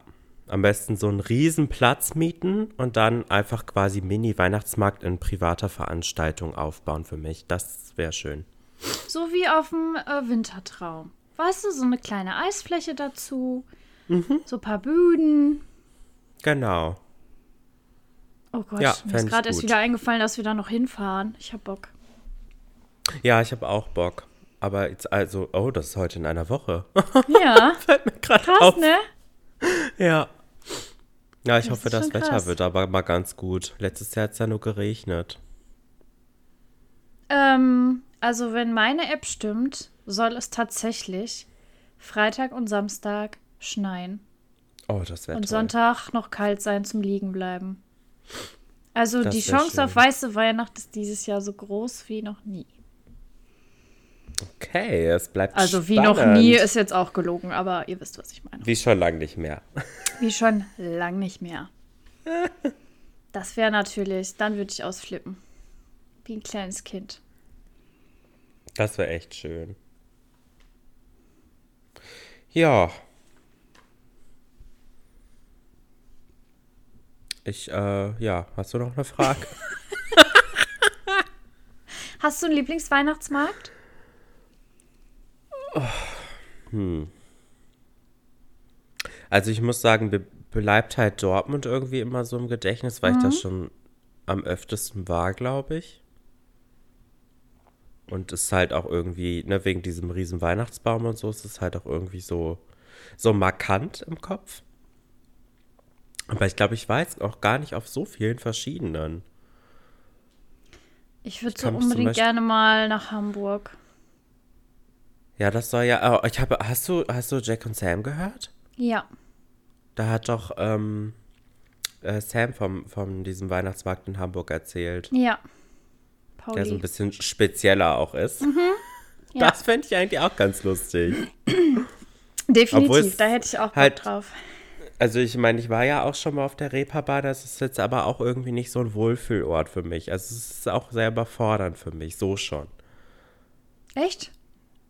Am besten so einen riesen Platz mieten und dann einfach quasi Mini-Weihnachtsmarkt in privater Veranstaltung aufbauen für mich. Das wäre schön. So wie auf dem äh, Wintertraum. Weißt du, so eine kleine Eisfläche dazu. Mhm. So ein paar Bühnen. Genau. Oh Gott, ja, mir ist gerade erst wieder eingefallen, dass wir da noch hinfahren. Ich hab Bock. Ja, ich habe auch Bock. Aber jetzt also, oh, das ist heute in einer Woche. Ja. Fällt mir gerade auf. ne? Ja. Ja, ich das hoffe, das Wetter krass. wird aber mal ganz gut. Letztes Jahr hat es ja nur geregnet. Ähm, also wenn meine App stimmt, soll es tatsächlich Freitag und Samstag schneien. Oh, das wäre Und toll. Sonntag noch kalt sein zum Liegen bleiben. Also das die Chance schön. auf weiße Weihnacht ist dieses Jahr so groß wie noch nie. Okay, es bleibt Also wie noch nie ist jetzt auch gelogen, aber ihr wisst, was ich meine. Wie schon lang nicht mehr. Wie schon lang nicht mehr. Das wäre natürlich, dann würde ich ausflippen. Wie ein kleines Kind. Das wäre echt schön. Ja. Ich, äh, ja, hast du noch eine Frage? hast du einen Lieblingsweihnachtsmarkt? Oh, hm. Also ich muss sagen, be bleibt halt Dortmund irgendwie immer so im Gedächtnis, weil mhm. ich das schon am öftesten war, glaube ich. Und es ist halt auch irgendwie, ne, wegen diesem riesen Weihnachtsbaum und so, ist es halt auch irgendwie so, so markant im Kopf. Aber ich glaube, ich jetzt auch gar nicht auf so vielen verschiedenen. Ich würde so unbedingt gerne mal nach Hamburg. Ja, das soll ja. Oh, ich habe. Hast du, hast du Jack und Sam gehört? Ja. Da hat doch ähm, äh, Sam vom, von diesem Weihnachtsmarkt in Hamburg erzählt. Ja. Pauli. Der so ein bisschen spezieller auch ist. Mhm. Ja. Das fände ich eigentlich auch ganz lustig. Definitiv, da hätte ich auch Bock halt, drauf. Also ich meine, ich war ja auch schon mal auf der Reeperbahn, das ist jetzt aber auch irgendwie nicht so ein Wohlfühlort für mich. Also es ist auch sehr überfordernd für mich, so schon. Echt?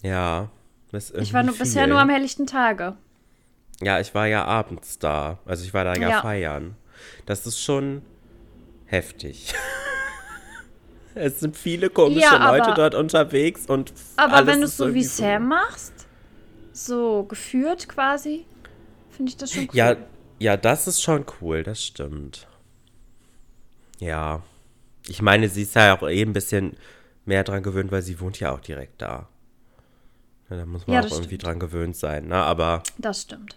Ja. ich war nur, bisher nur am helllichten Tage. Ja, ich war ja abends da. Also ich war da ja, ja. feiern. Das ist schon heftig. Es sind viele komische ja, aber, Leute dort unterwegs und. Aber wenn du es so wie Sam machst, so geführt quasi, finde ich das schon cool. Ja, ja, das ist schon cool, das stimmt. Ja. Ich meine, sie ist ja auch eh ein bisschen mehr dran gewöhnt, weil sie wohnt ja auch direkt da. Ja, da muss man ja, auch irgendwie stimmt. dran gewöhnt sein, ne? Aber. Das stimmt.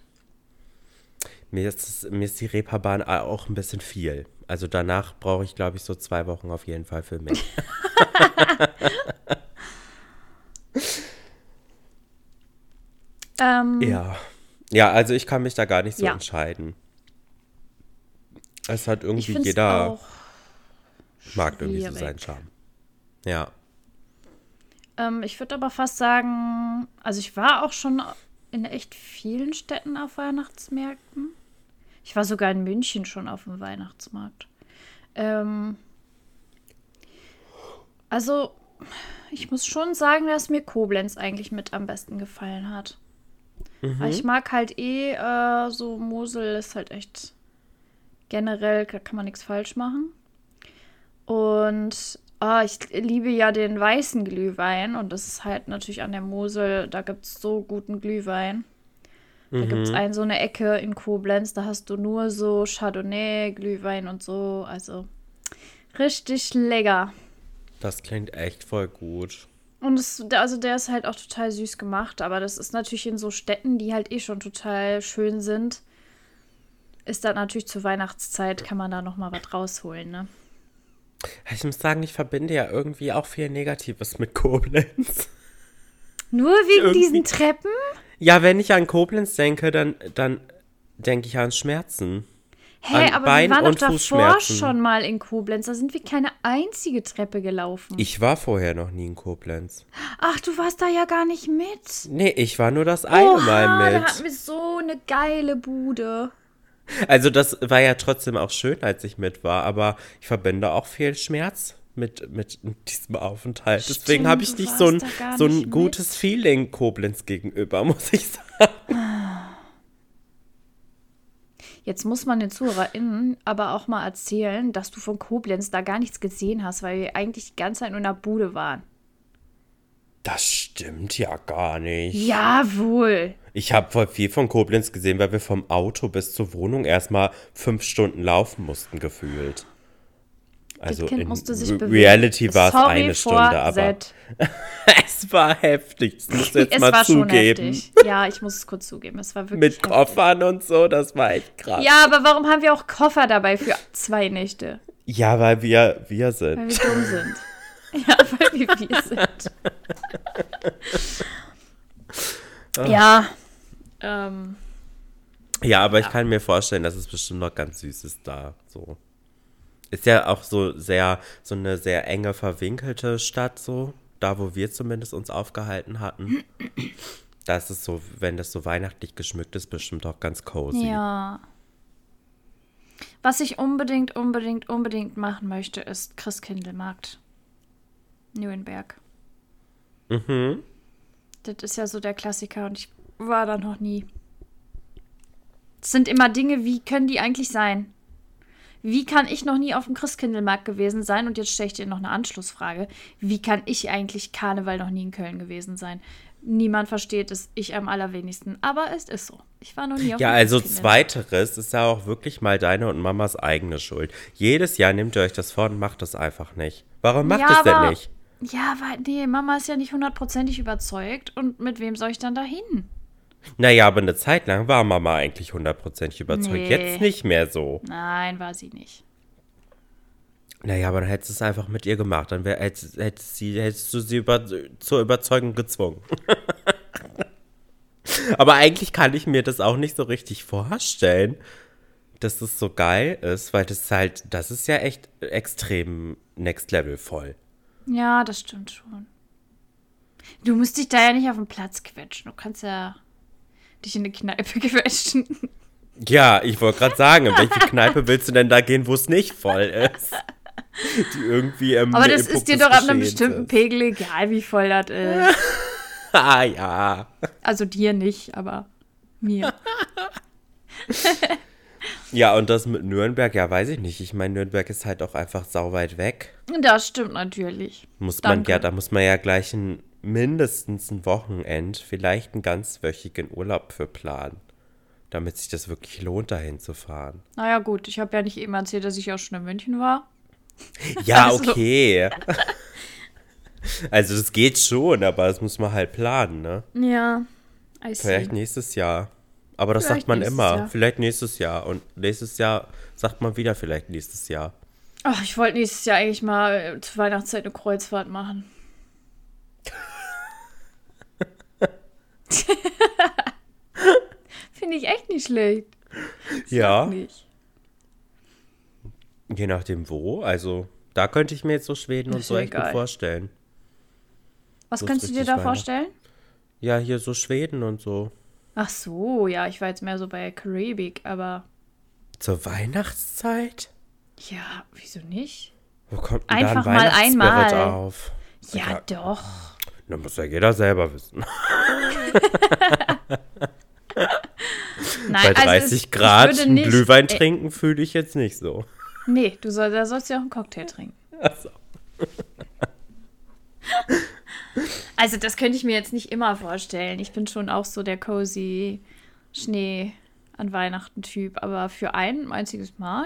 Mir ist, mir ist die Reeperbahn auch ein bisschen viel. Also danach brauche ich, glaube ich, so zwei Wochen auf jeden Fall für mich. ähm, ja. Ja, also ich kann mich da gar nicht so ja. entscheiden. Es hat irgendwie jeder mag irgendwie so seinen Charme. Ja. Ähm, ich würde aber fast sagen, also ich war auch schon in echt vielen Städten auf Weihnachtsmärkten. Ich war sogar in München schon auf dem Weihnachtsmarkt. Ähm, also, ich muss schon sagen, dass mir Koblenz eigentlich mit am besten gefallen hat. Mhm. Weil ich mag halt eh äh, so Mosel ist halt echt generell, da kann man nichts falsch machen. Und oh, ich liebe ja den weißen Glühwein und das ist halt natürlich an der Mosel, da gibt es so guten Glühwein. Da mhm. gibt es eine so eine Ecke in Koblenz, da hast du nur so Chardonnay, Glühwein und so. Also richtig lecker. Das klingt echt voll gut. Und es, also der ist halt auch total süß gemacht, aber das ist natürlich in so Städten, die halt eh schon total schön sind, ist da natürlich zur Weihnachtszeit, kann man da noch mal was rausholen, ne? Ich muss sagen, ich verbinde ja irgendwie auch viel Negatives mit Koblenz. Nur wegen irgendwie. diesen Treppen? Ja, wenn ich an Koblenz denke, dann, dann denke ich an Schmerzen. Hä, hey, aber Bein wir waren doch davor schon mal in Koblenz. Da sind wir keine einzige Treppe gelaufen. Ich war vorher noch nie in Koblenz. Ach, du warst da ja gar nicht mit. Nee, ich war nur das eine Oha, Mal mit. Da hatten wir so eine geile Bude. Also das war ja trotzdem auch schön, als ich mit war, aber ich verbinde auch viel Schmerz mit, mit diesem Aufenthalt. Stimmt, Deswegen habe ich nicht so ein, so ein gutes mit. Feeling Koblenz gegenüber, muss ich sagen. Jetzt muss man den ZuhörerInnen aber auch mal erzählen, dass du von Koblenz da gar nichts gesehen hast, weil wir eigentlich die ganze Zeit nur in der Bude waren. Das stimmt ja gar nicht. Jawohl. Ich habe voll viel von Koblenz gesehen, weil wir vom Auto bis zur Wohnung erstmal fünf Stunden laufen mussten, gefühlt. Also kind in musste sich bewegen. Reality war es eine Stunde, aber es war heftig. Das musst du jetzt es mal war schon zugeben. heftig. Ja, ich muss es kurz zugeben. Es war wirklich Mit heftig. Koffern und so, das war echt krass. Ja, aber warum haben wir auch Koffer dabei für zwei Nächte? Ja, weil wir wir Weil sind. wir dumm sind. Ja, weil wir wir sind. Ah. Ja. Ähm, Ja, aber ich kann mir vorstellen, dass es bestimmt noch ganz Süßes da. So. Ist ja auch so sehr, so eine sehr enge, verwinkelte Stadt, so. Da, wo wir zumindest uns aufgehalten hatten. Da ist es so, wenn das so weihnachtlich geschmückt ist, bestimmt auch ganz cozy. ja. Was ich unbedingt, unbedingt, unbedingt machen möchte, ist Christkindlmarkt. Nürnberg. Mhm. Das ist ja so der Klassiker und ich war da noch nie. Es sind immer Dinge, wie können die eigentlich sein? Wie kann ich noch nie auf dem Christkindlmarkt gewesen sein? Und jetzt stelle ich dir noch eine Anschlussfrage. Wie kann ich eigentlich Karneval noch nie in Köln gewesen sein? Niemand versteht es, ich am allerwenigsten. Aber es ist so. Ich war noch nie auf Ja, also zweiteres ist ja auch wirklich mal deine und Mamas eigene Schuld. Jedes Jahr nehmt ihr euch das vor und macht das einfach nicht. Warum macht Ja, es denn aber- nicht? Ja, weil, nee, Mama ist ja nicht hundertprozentig überzeugt. Und mit wem soll ich dann dahin? Naja, aber eine Zeit lang war Mama eigentlich hundertprozentig überzeugt. Nee. Jetzt nicht mehr so. Nein, war sie nicht. Naja, aber dann hättest du es einfach mit ihr gemacht. Dann wär, hättest, hättest, sie, hättest du sie über, zur Überzeugung gezwungen. aber eigentlich kann ich mir das auch nicht so richtig vorstellen, dass das so geil ist, weil das halt, das ist ja echt extrem next level voll. Ja, das stimmt schon. Du musst dich da ja nicht auf den Platz quetschen. Du kannst ja dich in eine Kneipe quetschen. Ja, ich wollte gerade sagen, in welche Kneipe willst du denn da gehen, wo es nicht voll ist? Die irgendwie im Aber das ist dir doch ab einem bestimmten ist. Pegel egal, wie voll das ist. Ah ja. Also dir nicht, aber mir. Ja, und das mit Nürnberg, ja, weiß ich nicht. Ich meine, Nürnberg ist halt auch einfach sauweit weg. Das stimmt natürlich. Muss man Danke. ja, da muss man ja gleich ein, mindestens ein Wochenend, vielleicht einen ganzwöchigen Urlaub für planen. Damit sich das wirklich lohnt, dahin zu fahren. Naja, gut, ich habe ja nicht eben erzählt, dass ich auch schon in München war. Ja, Also- okay. Also das geht schon, aber das muss man halt planen, ne? Ja, I see. Vielleicht nächstes Jahr. Aber das Vielleicht sagt man immer. Jahr. Vielleicht nächstes Jahr. Und nächstes Jahr sagt man wieder vielleicht nächstes Jahr. Ach, ich wollte nächstes Jahr eigentlich mal zur Weihnachtszeit eine Kreuzfahrt machen. Finde ich echt nicht schlecht. Ja. Nicht. Je nachdem wo. Also, da könnte ich mir jetzt so Schweden und so echt gut egal. vorstellen. Was So könntest du dir da Weihnachten. vorstellen? Ja, hier so Schweden und so. Ach so, ja, ich war jetzt mehr so bei Karibik, aber Zur Weihnachtszeit? ja, wieso nicht? Wo kommt denn Einfach da ein mal einmal. auf? Ja, Ja. doch. Da muss ja jeder selber wissen. Nein, Bei 30 also es- Grad ich würde einen nicht, Glühwein äh, trinken fühle ich jetzt nicht so. Nee, du soll, da sollst du ja auch einen Cocktail trinken. Achso. Also das könnte ich mir jetzt nicht immer vorstellen. Ich bin schon auch so der cozy Schnee an Weihnachten Typ, aber für ein einziges Mal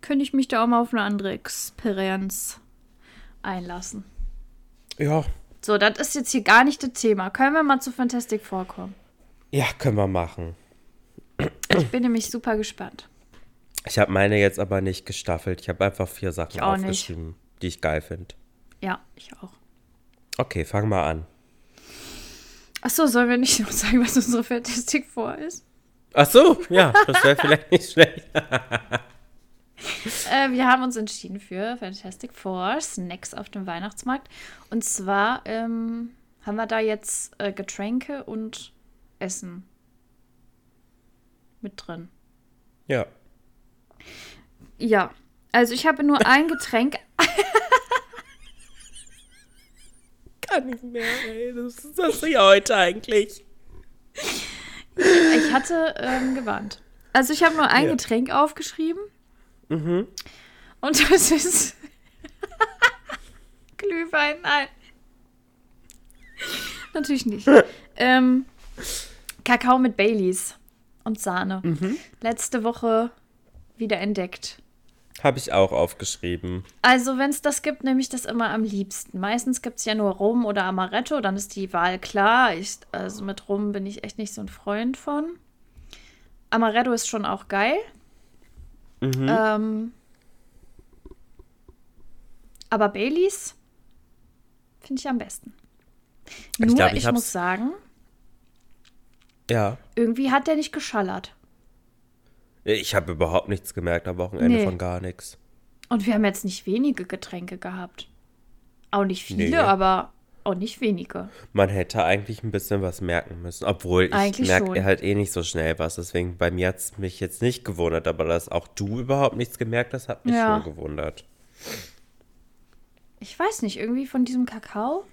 könnte ich mich da auch mal auf eine andere Experience einlassen. Ja. So, das ist jetzt hier gar nicht das Thema. Können wir mal zu Fantastic vorkommen? Ja, können wir machen. Ich bin nämlich super gespannt. Ich habe meine jetzt aber nicht gestaffelt. Ich habe einfach vier Sachen auch nicht. aufgeschrieben, die ich geil finde. Ja, ich auch. Okay, fang mal an. Achso, sollen wir nicht noch sagen, was unsere Fantastic vor ist? Ach so, ja, das wäre vielleicht nicht schlecht. Äh, wir haben uns entschieden für Fantastic Four Snacks auf dem Weihnachtsmarkt. Und zwar ähm, haben wir da jetzt äh, Getränke und Essen mit drin. Ja. Ja, also ich habe nur ein Getränk. Kann nicht mehr, ey. Das ist das hier heute eigentlich. Ich hatte ähm, gewarnt. Also ich habe nur ein Ja. Getränk aufgeschrieben. Mhm. Und das ist Glühwein. Nein. Natürlich nicht. ähm, Kakao mit Baileys und Sahne. Mhm. Letzte Woche wieder entdeckt. Habe ich auch aufgeschrieben. Also, wenn es das gibt, nehme ich das immer am liebsten. Meistens gibt es ja nur Rum oder Amaretto, dann ist die Wahl klar. Ich, also mit Rum bin ich echt nicht so ein Freund von. Amaretto ist schon auch geil. Mhm. Ähm, aber Baileys finde ich am besten. Ich Nur, glaub, ich, ich muss sagen, Ja. irgendwie hat der nicht geschallert. Ich habe überhaupt nichts gemerkt am Wochenende Nee. von gar nichts. Und wir haben jetzt nicht wenige Getränke gehabt. Auch nicht viele, Nee. aber auch nicht wenige. Man hätte eigentlich ein bisschen was merken müssen. Obwohl ich Eigentlich merke halt eh nicht so schnell was. Deswegen bei mir hat es mich jetzt nicht gewundert. Aber dass auch du überhaupt nichts gemerkt hast, hat mich Ja. schon gewundert. Ich weiß nicht, irgendwie von diesem Kakao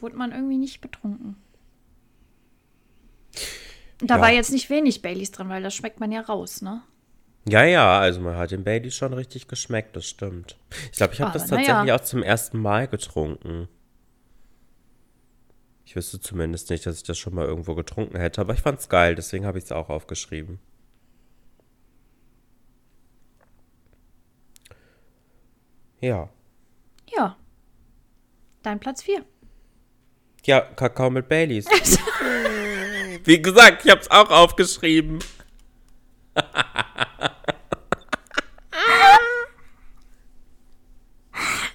wurde man irgendwie nicht betrunken. Da Ja. war jetzt nicht wenig Baileys drin, weil das schmeckt man ja raus, ne? Ja, ja, also man hat den Bailey schon richtig geschmeckt, das stimmt. Ich glaube, ich habe das tatsächlich ja. auch zum ersten Mal getrunken. Ich wüsste zumindest nicht, dass ich das schon mal irgendwo getrunken hätte, aber ich fand's geil, deswegen habe ich es auch aufgeschrieben. Ja. Ja. Dein Platz 4. Ja, Kakao mit Baileys. Wie gesagt, ich habe es auch aufgeschrieben.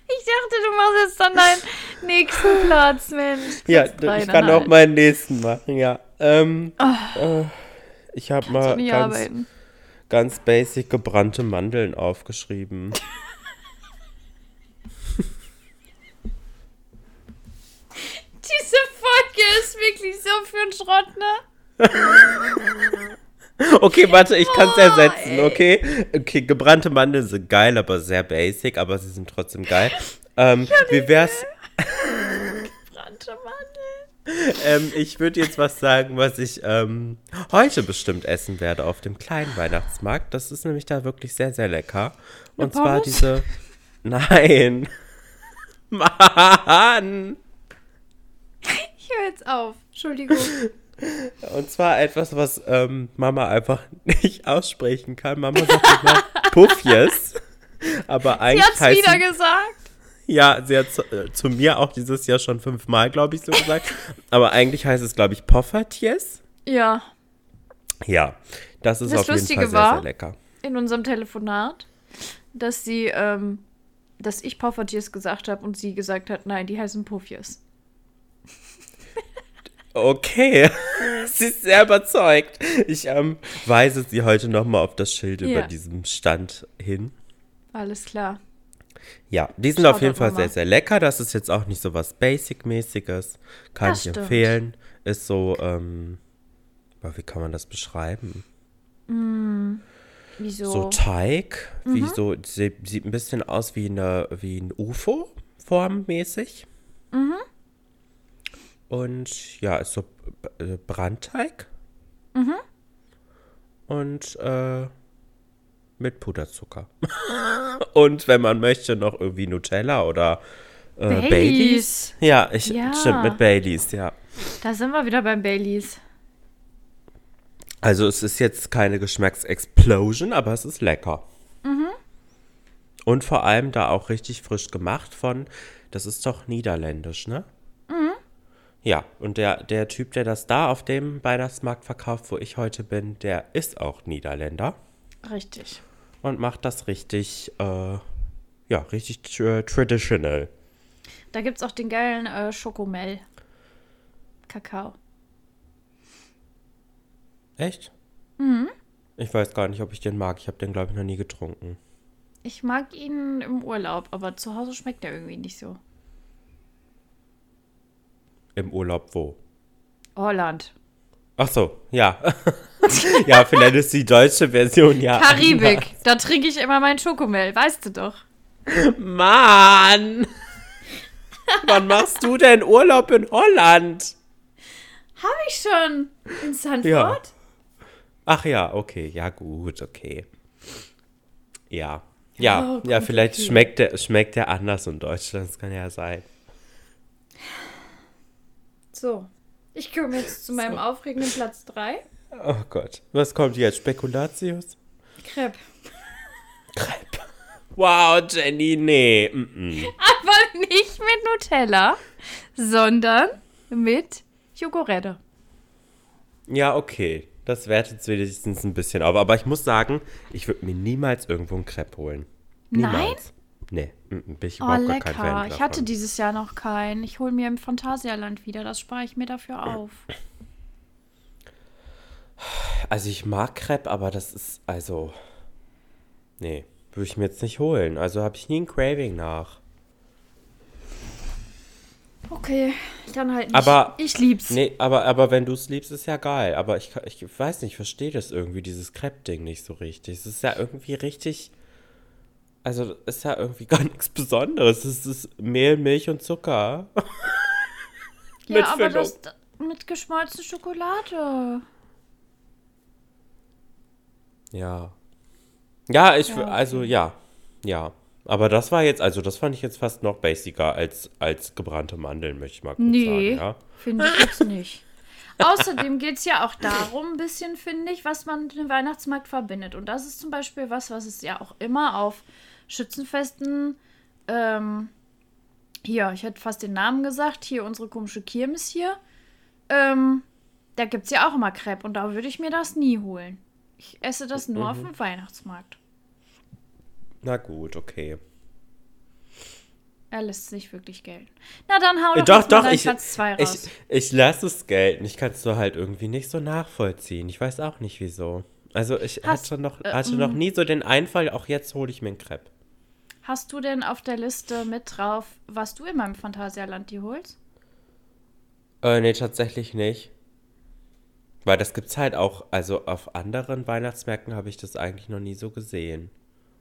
Ich dachte, du machst jetzt dann deinen nächsten Platz, Mensch. Ja, ich kann auch meinen nächsten machen, ja. Ähm, äh, ich habe mal ganz, arbeiten. ganz basic gebrannte Mandeln aufgeschrieben. Diese Folge ist wirklich so für einen Schrott, ne? Okay, warte, ich kann es Oh, ersetzen, okay? Okay, gebrannte Mandeln sind geil, aber sehr basic, aber sie sind trotzdem geil. Ähm, wie wär's? Brannte Mandeln. Ähm, ich würde jetzt was sagen, was ich ähm, heute bestimmt essen werde auf dem kleinen Weihnachtsmarkt. Das ist nämlich da wirklich sehr, sehr lecker. Und zwar Pommes? diese. Nein. Mann! Ich höre jetzt auf. Entschuldigung. Und zwar etwas, was ähm, Mama einfach nicht aussprechen kann. Mama sagt immer Puffjes. Aber Sie eigentlich hat's heißen, wieder gesagt. Ja, sie hat zu, äh, zu mir auch dieses Jahr schon fünfmal, glaube ich, so gesagt. Aber eigentlich heißt es, glaube ich, Poffertjes. Ja, Ja, das ist Das auf jeden Lustige Fall sehr, sehr lecker. in unserem Telefonat, dass sie, ähm, dass ich Poffertjes gesagt habe und sie gesagt hat, nein, die heißen Puffjes. Okay, sie ist sehr überzeugt. Ich ähm, weise sie heute nochmal auf das Schild Ja. über diesem Stand hin. Alles klar. Ja, die sind Schaut auf jeden Fall sehr, sehr lecker. Das ist jetzt auch nicht so was Basic-mäßiges. Kann Das ich stimmt. empfehlen. Ist so, ähm, wie kann man das beschreiben? Wieso? So Teig, wie Mhm. so, sie, sieht ein bisschen aus wie, eine, wie ein UFO, formmäßig. Mhm. Und ja, ist so äh, Brandteig. Mhm. Und äh, mit Puderzucker. Und wenn man möchte, noch irgendwie Nutella oder äh, Baileys. Baileys. Ja, ich, Ja. stimmt, mit Baileys, ja. Da sind wir wieder beim Baileys. Also es ist jetzt keine Geschmacksexplosion, aber es ist lecker. Mhm. Und vor allem da auch richtig frisch gemacht von, das ist doch niederländisch, ne? Mhm. Ja, und der, der Typ, der das da auf dem Weihnachtsmarkt verkauft, wo ich heute bin, der ist auch Niederländer Richtig. Und macht das richtig, äh, ja, richtig tr traditional. Da gibt es auch den geilen äh, Schokomel. Kakao. Echt? Mhm. Ich weiß gar nicht, ob ich den mag. Ich habe den, glaube ich, noch nie getrunken. Ich mag ihn im Urlaub, aber zu Hause schmeckt er irgendwie nicht so. Im Urlaub wo? Holland. Ach so, ja. ja, vielleicht ist die deutsche Version ja. Karibik. Da trinke ich immer mein Schokomel, weißt du doch. Mann! Wann machst du denn Urlaub in Holland? Habe ich schon. In Sanford? Ja. Ach ja, okay, ja gut, okay. Ja. Ja, Oh, ja, vielleicht schmeckt der, schmeckt der anders in Deutschland, das kann ja sein. So. Ich komme jetzt zu meinem so. aufregenden Platz 3. Oh Gott. Was kommt jetzt? Spekulatius? Crepe. Crepe. Wow, Jenny, nee. Mm -mm. Aber nicht mit Nutella, sondern mit Joghurette. Ja, okay. Das wertet es wenigstens ein bisschen auf. Aber ich muss sagen, ich würde mir niemals irgendwo einen Crepe holen. Niemals. Nein? Nee, bin ich oh, überhaupt lecker. kein Fan Ich hatte dieses Jahr noch keinen. Ich hole mir im Phantasialand wieder. Das spare ich mir dafür auf. Also ich mag Crepe, aber das ist, also, nee, würde ich mir jetzt nicht holen. Also habe ich nie ein Craving nach. Okay, dann halt nicht. Aber, ich lieb's. Nee, aber, aber wenn du es liebst, ist ja geil. Aber ich, ich weiß nicht, ich verstehe das irgendwie, dieses Crepe-Ding nicht so richtig. Es ist ja irgendwie richtig. Also, ist ja irgendwie gar nichts Besonderes. Es ist Mehl, Milch und Zucker. ja, aber das mit geschmolzener Schokolade. Ja. Ja, ich, ja, okay. also ja. Ja. Aber das war jetzt, also das fand ich jetzt fast noch basicer als, als gebrannte Mandeln, möchte ich mal kurz nee, sagen. Ja? finde ich jetzt nicht. Außerdem geht es ja auch darum, ein bisschen, finde ich, was man mit dem Weihnachtsmarkt verbindet. Und das ist zum Beispiel was, was es ja auch immer auf Schützenfesten, ähm, hier, ich hätte fast den Namen gesagt, hier unsere komische Kirmes hier, ähm, da gibt es ja auch immer Crepe und da würde ich mir das nie holen. Ich esse das nur mhm. auf dem Weihnachtsmarkt. Na gut, okay. Er lässt sich wirklich gelten. Na dann hau doch, doch, doch ich, Platz 2 raus. Ich, ich lasse es gelten. Ich kann es so halt irgendwie nicht so nachvollziehen. Ich weiß auch nicht wieso. Also ich Hast, hatte, noch, äh, hatte noch mm. nie so den Einfall, auch jetzt hole ich mir einen Crepe. Hast du denn auf der Liste mit drauf, was du in meinem Phantasialand dir holst? Äh, nee, tatsächlich nicht. Weil das gibt's halt auch, also auf anderen Weihnachtsmärkten habe ich das eigentlich noch nie so gesehen.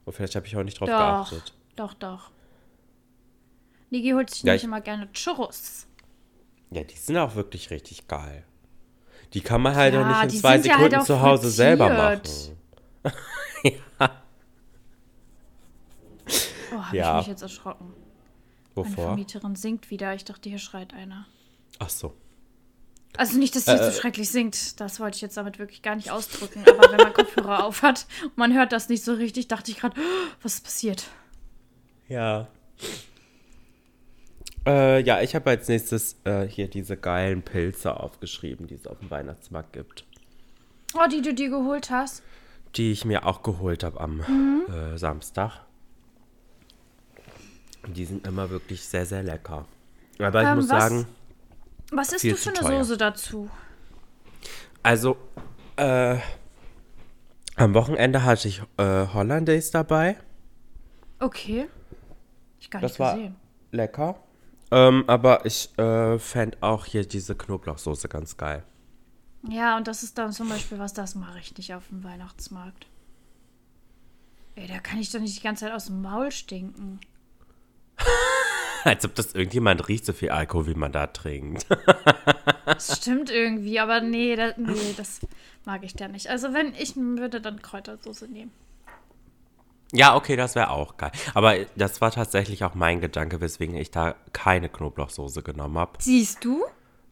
Und vielleicht habe ich auch nicht drauf doch, geachtet. Doch, doch. Niki holt sich ja, nicht immer gerne Churros. Ja, die sind auch wirklich richtig geil. Die kann man halt ja, auch nicht in zwei Sekunden ja halt zu Hause frittiert. selber machen. ja. Oh, habe ja. ich mich jetzt erschrocken. Wovor? Meine Vermieterin singt wieder. Ich dachte, hier schreit einer. Ach so. Also nicht, dass sie äh, so schrecklich singt. Das wollte ich jetzt damit wirklich gar nicht ausdrücken. Aber wenn man Kopfhörer auf hat und man hört das nicht so richtig, dachte ich gerade, oh, was ist passiert? Ja. Äh, ja, ich habe als nächstes äh, hier diese geilen Pilze aufgeschrieben, die es auf dem Weihnachtsmarkt gibt. Oh, die du dir geholt hast? Die ich mir auch geholt habe am mhm. äh, Samstag. Die sind immer wirklich sehr, sehr lecker. Aber ich ähm, muss was? sagen, was ist du für eine teuer. Soße dazu? Also, äh, am Wochenende hatte ich äh, Hollandaise dabei. Okay. Ich gar nicht das gesehen. war lecker. Ähm, aber ich äh, fände auch hier diese Knoblauchsoße ganz geil. Ja, und das ist dann zum Beispiel was, das mache ich nicht auf dem Weihnachtsmarkt. Ey, da kann ich doch nicht die ganze Zeit aus dem Maul stinken. Als ob das irgendjemand riecht, so viel Alkohol, wie man da trinkt. das stimmt irgendwie, aber nee, das, nee, das mag ich da nicht. Also wenn ich würde dann Kräutersoße nehmen. Ja, okay, das wäre auch geil. Aber das war tatsächlich auch mein Gedanke, weswegen ich da keine Knoblauchsoße genommen habe. Siehst du?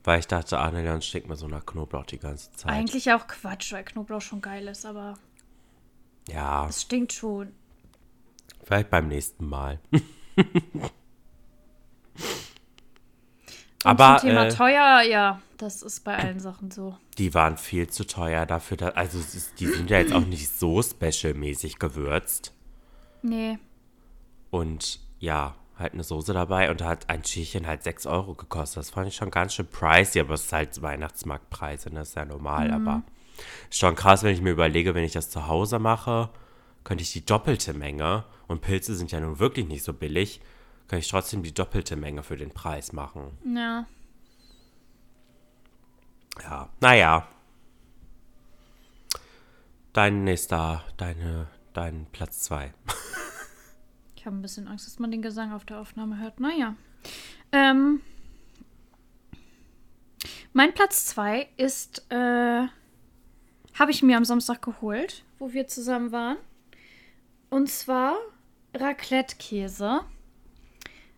Weil ich dachte, dann stinkt mir so nach Knoblauch die ganze Zeit. Eigentlich auch Quatsch, weil Knoblauch schon geil ist, aber. Ja. Es stinkt schon. Vielleicht beim nächsten Mal. Und Aber zum Thema äh, teuer, ja, das ist bei allen Sachen so. Die waren viel zu teuer dafür. Dass, also die sind ja jetzt auch nicht so specialmäßig gewürzt. Nee. Und ja, halt eine Soße dabei und da hat ein Schälchen halt 6 Euro gekostet. Das fand ich schon ganz schön pricey, aber es ist halt Weihnachtsmarktpreise, das ist ja normal. Mhm. Aber schon krass, wenn ich mir überlege, wenn ich das zu Hause mache, könnte ich die doppelte Menge, und Pilze sind ja nun wirklich nicht so billig, kann ich trotzdem die doppelte Menge für den Preis machen. Ja. Ja, naja. Dein nächster, deine, dein Platz 2. ich habe ein bisschen Angst, dass man den Gesang auf der Aufnahme hört. Naja. Ähm, mein Platz 2 ist, äh, habe ich mir am Samstag geholt, wo wir zusammen waren. Und zwar Raclette-Käse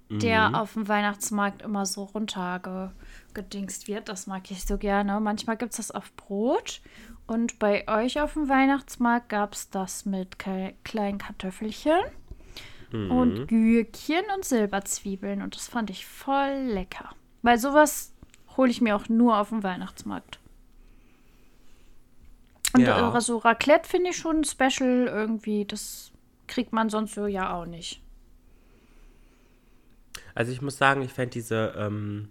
der mhm. auf dem Weihnachtsmarkt immer so runtergekauft gedingst wird. Das mag ich so gerne. Manchmal gibt es das auf Brot. Und bei euch auf dem Weihnachtsmarkt gab es das mit kleinen Kartoffelchen mhm. und Gürkchen und Silberzwiebeln. Und das fand ich voll lecker. Weil sowas hole ich mir auch nur auf dem Weihnachtsmarkt. Und ja. so Raclette finde ich schon special irgendwie. Das kriegt man sonst so ja auch nicht. Also ich muss sagen, ich fände diese ähm,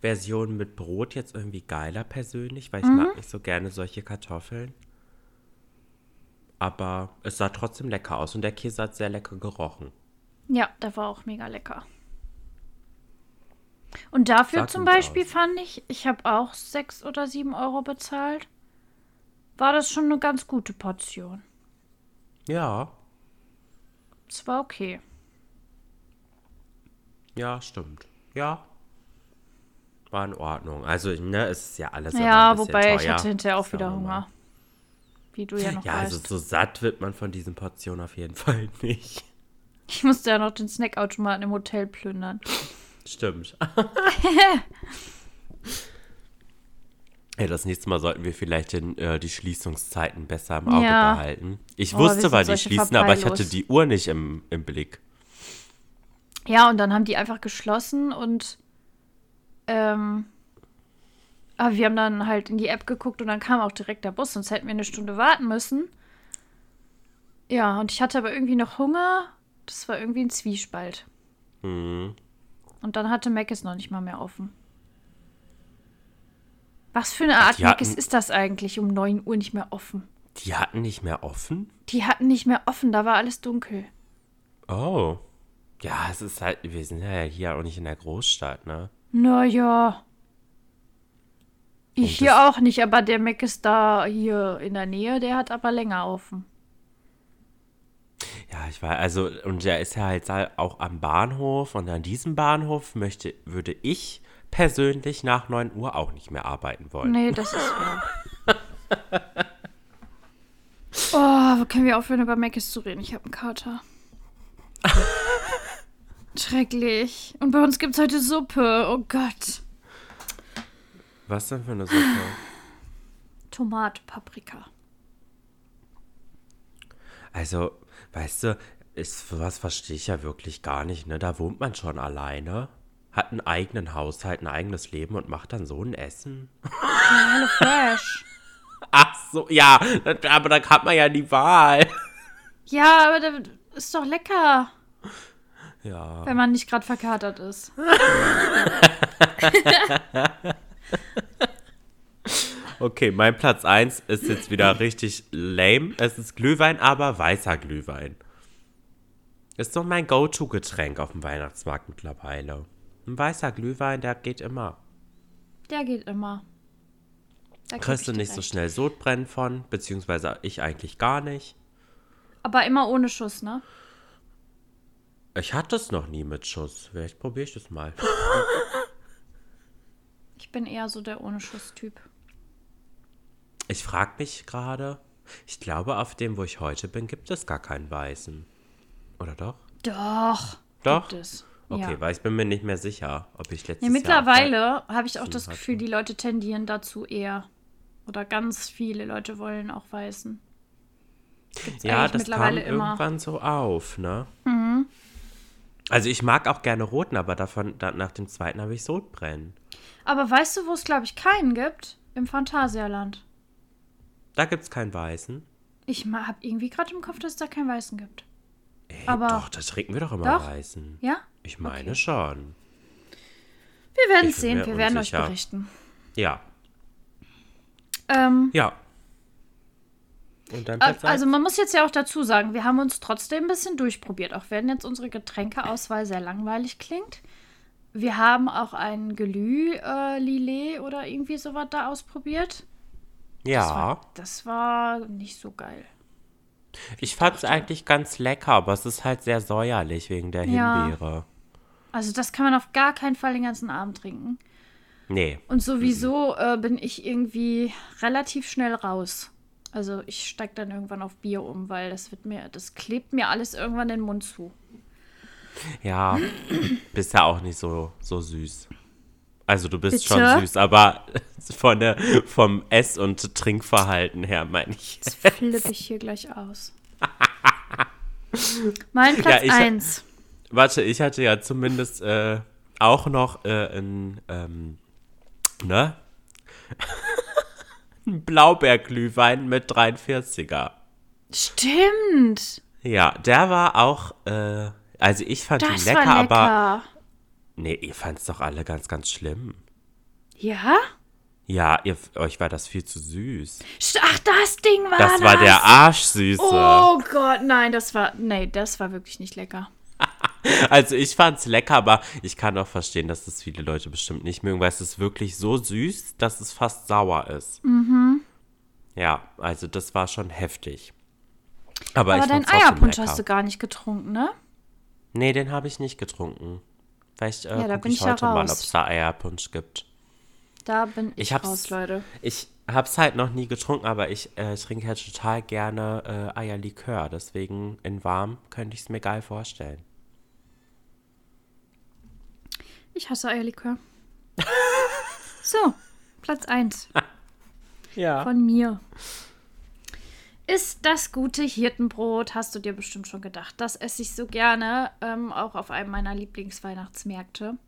Version mit Brot jetzt irgendwie geiler persönlich, weil ich mhm. mag nicht so gerne solche Kartoffeln. Aber es sah trotzdem lecker aus und der Käse hat sehr lecker gerochen. Ja, der war auch mega lecker. Und dafür Sag zum Beispiel aus. fand ich, ich habe auch sechs oder sieben Euro bezahlt. War das schon eine ganz gute Portion. Ja. Es war okay. Ja, stimmt. Ja. War in Ordnung. Also, ne, es ist ja alles. Ja, wobei teuer. ich hatte hinterher auch wieder Hunger. Wie du ja noch Ja, also weißt. also so satt wird man von diesen Portionen auf jeden Fall nicht. Ich musste ja noch den Snackautomaten im Hotel plündern. Stimmt. Ja, das nächste Mal sollten wir vielleicht den, äh, die Schließungszeiten besser im Auge ja. behalten. Ich oh, wusste, wann die schließen, aber ich hatte die Uhr nicht im, im Blick. Ja, und dann haben die einfach geschlossen und ähm, aber wir haben dann halt in die App geguckt und dann kam auch direkt der Bus, sonst hätten wir eine Stunde warten müssen. Ja, und ich hatte aber irgendwie noch Hunger. Das war irgendwie ein Zwiespalt. Mhm. Und dann hatte Mac es noch nicht mal mehr offen. Was für eine Art Mac ist das eigentlich um 9 Uhr nicht mehr offen? Die hatten nicht mehr offen? Die hatten nicht mehr offen, da war alles dunkel. Oh. Ja, es ist halt, wir sind ja hier auch nicht in der Großstadt, ne? Naja. Ich hier auch nicht, aber der Mac ist da hier in der Nähe, der hat aber länger offen. Ja, ich war, also, und der ist ja halt auch am Bahnhof und an diesem Bahnhof möchte, würde ich persönlich nach 9 Uhr auch nicht mehr arbeiten wollen. Nee, das ist wahr. oh, wo können wir aufhören, über Macis zu reden? Ich habe einen Kater. Schrecklich. Und bei uns gibt es heute Suppe. Oh Gott. Was denn für eine Suppe? Tomate, Paprika. Also, weißt du, ist, was verstehe ich ja wirklich gar nicht, ne? Da wohnt man schon alleine, hat einen eigenen Haushalt, ein eigenes Leben und macht dann so ein Essen. Hello Fresh. Ach so, ja, aber da hat man ja die Wahl. Ja, aber das ist doch lecker. Ja. Wenn man nicht gerade verkatert ist. okay, mein Platz 1 ist jetzt wieder richtig lame. Es ist Glühwein, aber weißer Glühwein. Ist doch mein Go-To-Getränk auf dem Weihnachtsmarkt mittlerweile. Ein weißer Glühwein, der geht immer. Der geht immer. Da Kriegst du nicht recht. so schnell Sodbrennen von, beziehungsweise ich eigentlich gar nicht. Aber immer ohne Schuss, ne? Ich hatte es noch nie mit Schuss. Vielleicht probiere ich das mal. Ich bin eher so der ohne Schuss-Typ. Ich frage mich gerade, ich glaube, auf dem, wo ich heute bin, gibt es gar keinen Weißen. Oder doch? Doch. Doch? Gibt es. Okay, ja. weil ich bin mir nicht mehr sicher, ob ich letztes ja, mittlerweile habe ich auch das hatte. Gefühl, die Leute tendieren dazu eher. Oder ganz viele Leute wollen auch Weißen. Gibt's ja, das kam irgendwann so auf, ne? Mhm. Also ich mag auch gerne roten, aber davon, da, nach dem zweiten habe ich Sodbrennen. Aber weißt du, wo es, glaube ich, keinen gibt? Im Phantasialand. Da gibt es keinen Weißen. Ich habe irgendwie gerade im Kopf, dass es da keinen Weißen gibt. Ey, aber doch, da trinken wir doch immer doch? Weißen. Ja? Ich meine okay. schon. Wir werden es sehen, wir werden euch berichten. Ja. Ähm, ja. Also man muss jetzt ja auch dazu sagen, wir haben uns trotzdem ein bisschen durchprobiert, auch wenn jetzt unsere Getränkeauswahl sehr langweilig klingt. Wir haben auch ein Gelü äh, Lillet oder irgendwie sowas da ausprobiert. Ja. Das war, das war nicht so geil. Ich fand es eigentlich ganz lecker, aber es ist halt sehr säuerlich wegen der ja. Himbeere. Also das kann man auf gar keinen Fall den ganzen Abend trinken. Nee. Und sowieso äh, bin ich irgendwie relativ schnell raus. Also ich steige dann irgendwann auf Bier um, weil das wird mir, das klebt mir alles irgendwann den Mund zu. Ja, bist ja auch nicht so, so süß. Also du bist Bitte? schon süß, aber von der, vom Ess- und Trinkverhalten her meine ich. Das flippe ich hier gleich aus. Mein Platz ich- 1. Warte, ich hatte ja zumindest äh, auch noch äh, ein, ähm, ne? Ein Blaubeerglühwein mit 43er. Stimmt. Ja, der war auch, äh, also ich fand ihn Das lecker, war lecker. aber nee, ihr fand's doch alle ganz, ganz schlimm. Ja? Ja, ihr, euch war das viel zu süß. Ach, das Ding war Das das. war der Arschsüße. Oh Gott, nein, das war. Nee, das war wirklich nicht lecker. Also ich fand's lecker, aber ich kann auch verstehen, dass das viele Leute bestimmt nicht mögen, weil es ist wirklich so süß, dass es fast sauer ist. Mhm. Ja, also das war schon heftig. Aber, Aber ich Eierpunsch hast du gar nicht getrunken, ne? Nee, den habe ich nicht getrunken. Vielleicht äh, Ja, da guck bin ich ich ja heute mal, ob es da Eierpunsch gibt. Da bin ich, Ich raus, Leute. Ich hab's halt noch nie getrunken, aber ich äh, trinke halt total gerne äh, Eierlikör. Deswegen in warm könnte ich es mir geil vorstellen. Ich hasse Eierlikör. so, Platz 1 Ja. von mir. Ist das gute Hirtenbrot, hast du dir bestimmt schon gedacht. Das esse ich so gerne, ähm, auch auf einem meiner Lieblingsweihnachtsmärkte.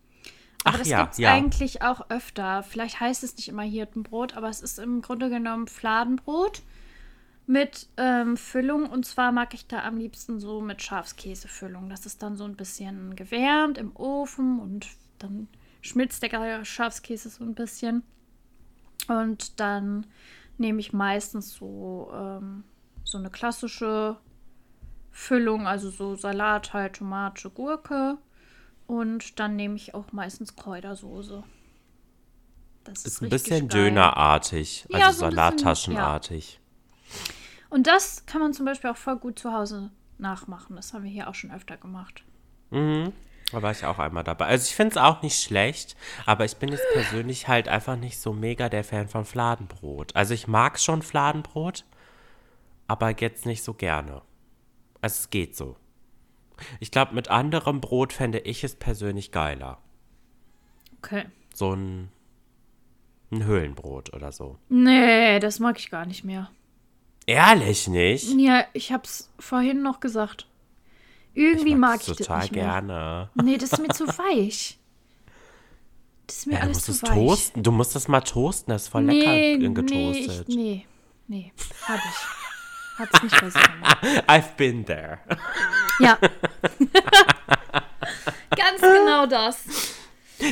Aber Ach das ja, gibt's ja. eigentlich auch öfter. Vielleicht heißt es nicht immer Hirtenbrot, aber es ist im Grunde genommen Fladenbrot mit ähm, Füllung. Und zwar mag ich da am liebsten so mit Schafskäsefüllung. Das ist dann so ein bisschen gewärmt im Ofen und dann schmilzt der Schafskäse so ein bisschen. Und dann nehme ich meistens so, ähm, so eine klassische Füllung, also so Salat, halt Tomate, Gurke. Und dann nehme ich auch meistens Kräutersoße. Das Ist ein richtig bisschen geil. Dönerartig, also Ja, so ein Salattaschenartig. Und das kann man zum Beispiel auch voll gut zu Hause nachmachen. Das haben wir hier auch schon öfter gemacht. Da war ich auch einmal dabei. Also ich finde es auch nicht schlecht, aber ich bin jetzt persönlich halt einfach nicht so mega der Fan von Fladenbrot. Also ich mag schon Fladenbrot, aber jetzt nicht so gerne. Also es geht so. Ich glaube, mit anderem Brot fände ich es persönlich geiler. Okay. So ein, ein Höhlenbrot oder so. Nee, das mag ich gar nicht mehr. Ehrlich nicht? Ja, ich hab's vorhin noch gesagt. Irgendwie mag mag's ich das total nicht mehr. gerne. Nee, das ist mir zu weich. Das ist mir Ja, du alles musst zu es weich. toasten. Du musst das mal toasten. Das ist voll Nee, lecker nee, getoastet. ich, nee, nee, hab ich. Hat's nicht besser gemacht. I've been there. Ja. Ganz genau das.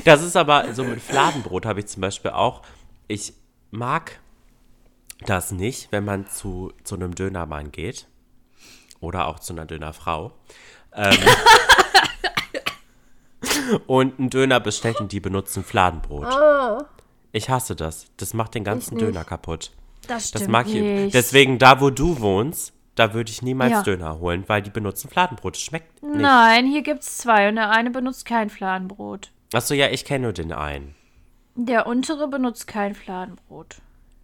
Das ist aber so mit Fladenbrot habe ich zum Beispiel auch. Ich mag das nicht, wenn man zu, zu einem Dönermann geht. Oder auch zu einer Dönerfrau. Ähm, und einen Döner bestellt und die benutzen Fladenbrot. Ich hasse das. Das macht den ganzen. Döner kaputt. Das stimmt Das mag ich. nicht. Deswegen, da wo du wohnst, da würde ich niemals Ja. Döner holen, weil die benutzen Fladenbrot. Das schmeckt nicht. Nein, hier gibt's zwei und der eine benutzt kein Fladenbrot. Achso, ja, ich kenne nur den einen. Der untere benutzt kein Fladenbrot.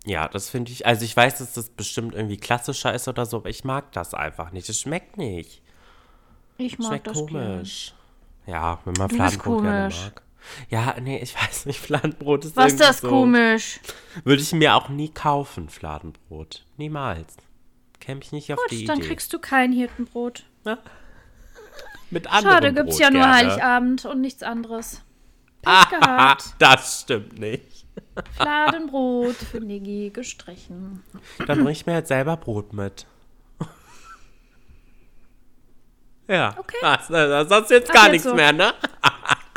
Ja, das finde ich, also ich weiß, dass das bestimmt irgendwie klassischer ist oder so, aber ich mag das einfach nicht. Es schmeckt nicht. Ich mag Schmeckt das komisch. Ja, wenn man Du Fladenbrot gerne komisch. mag. Ja, nee, ich weiß nicht, Fladenbrot ist Was irgendwie das so. komisch? Würde ich mir auch nie kaufen, Fladenbrot. Niemals. Käme ich nicht auf die Gut, dann Idee. kriegst du kein Hirtenbrot. Mit anderem Schade, gibt's Brot ja nur gerne. Heiligabend und nichts anderes. Ah, das stimmt nicht. Fladenbrot für Niggi gestrichen. Dann bring ich mir halt selber Brot mit. Ja, Okay. das, das, das ist jetzt Ach, gar jetzt nichts so. mehr, ne?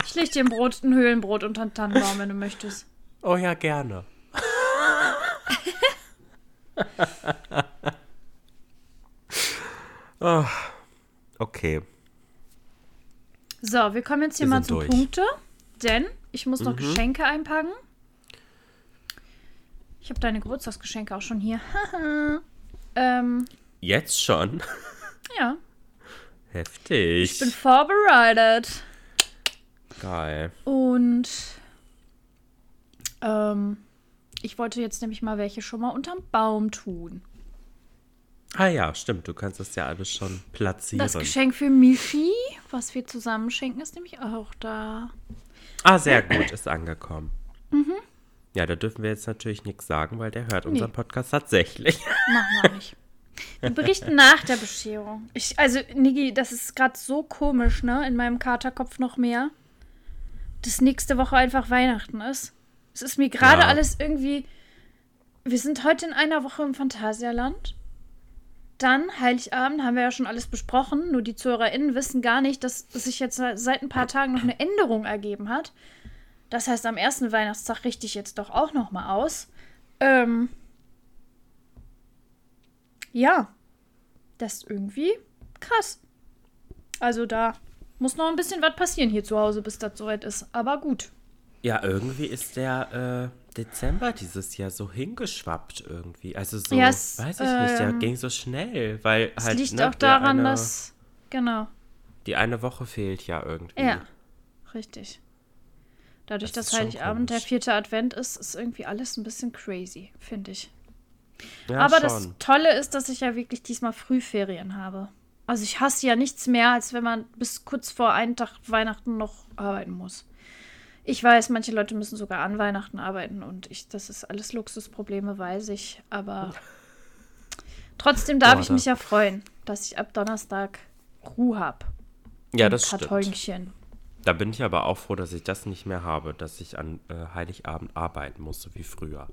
Ich leg dir ein Brot, ein Höhlenbrot unter den Tannenbaum, wenn du möchtest. Oh ja, gerne. oh, okay. So, wir kommen jetzt hier Wir mal zum durch. Punkte, denn ich muss Mhm. noch Geschenke einpacken. Ich habe deine Geburtstagsgeschenke auch schon hier. ähm, Jetzt schon? ja, Heftig. ich bin vorbereitet. Geil. Und ähm, ich wollte jetzt nämlich mal welche schon mal unterm Baum tun. Ah ja, stimmt. Du kannst das ja alles schon platzieren. Das Geschenk für Michi, was wir zusammen schenken, ist nämlich auch da. ah, sehr gut. Ist angekommen. Ja, da dürfen wir jetzt natürlich nichts sagen, weil der hört nee. unseren Podcast tatsächlich. Machen wir nicht. Wir berichten nach der Bescherung. Ich, also, Niki, das ist gerade so komisch, ne? In meinem Katerkopf noch mehr. Dass nächste Woche einfach Weihnachten ist. Es ist mir gerade ja. alles irgendwie. Wir sind heute in einer Woche im Phantasialand. Dann, Heiligabend, haben wir ja schon alles besprochen. Nur die ZuhörerInnen wissen gar nicht, dass es sich jetzt seit ein paar Tagen noch eine Änderung ergeben hat. Das heißt, am ersten Weihnachtstag richte ich jetzt doch auch noch mal aus. Ähm. Ja. Das ist irgendwie krass. Also da muss noch ein bisschen was passieren hier zu Hause, bis das soweit ist. Aber gut. Ja, irgendwie ist der äh, Dezember dieses Jahr so hingeschwappt irgendwie. Also so, ja, es, weiß ich ähm, nicht, der ähm, ging so schnell, weil es halt. Es liegt ne, auch daran, eine, dass. Genau. Die eine Woche fehlt ja irgendwie. Ja, richtig. Dadurch, das dass Heiligabend der vierte Advent ist, ist irgendwie alles ein bisschen crazy, finde ich. Ja, Aber schon. das Tolle ist, dass ich ja wirklich diesmal Frühferien habe. Also ich hasse ja nichts mehr, als wenn man bis kurz vor einen Tag Weihnachten noch arbeiten muss. Ich weiß, manche Leute müssen sogar an Weihnachten arbeiten und ich, das ist alles Luxusprobleme, weiß ich. Aber trotzdem darf Boah, ich mich ja freuen, dass ich ab Donnerstag Ruhe habe. Ja, das Kartönchen. stimmt. Da bin ich aber auch froh, dass ich das nicht mehr habe, dass ich an äh, Heiligabend arbeiten muss, so wie früher.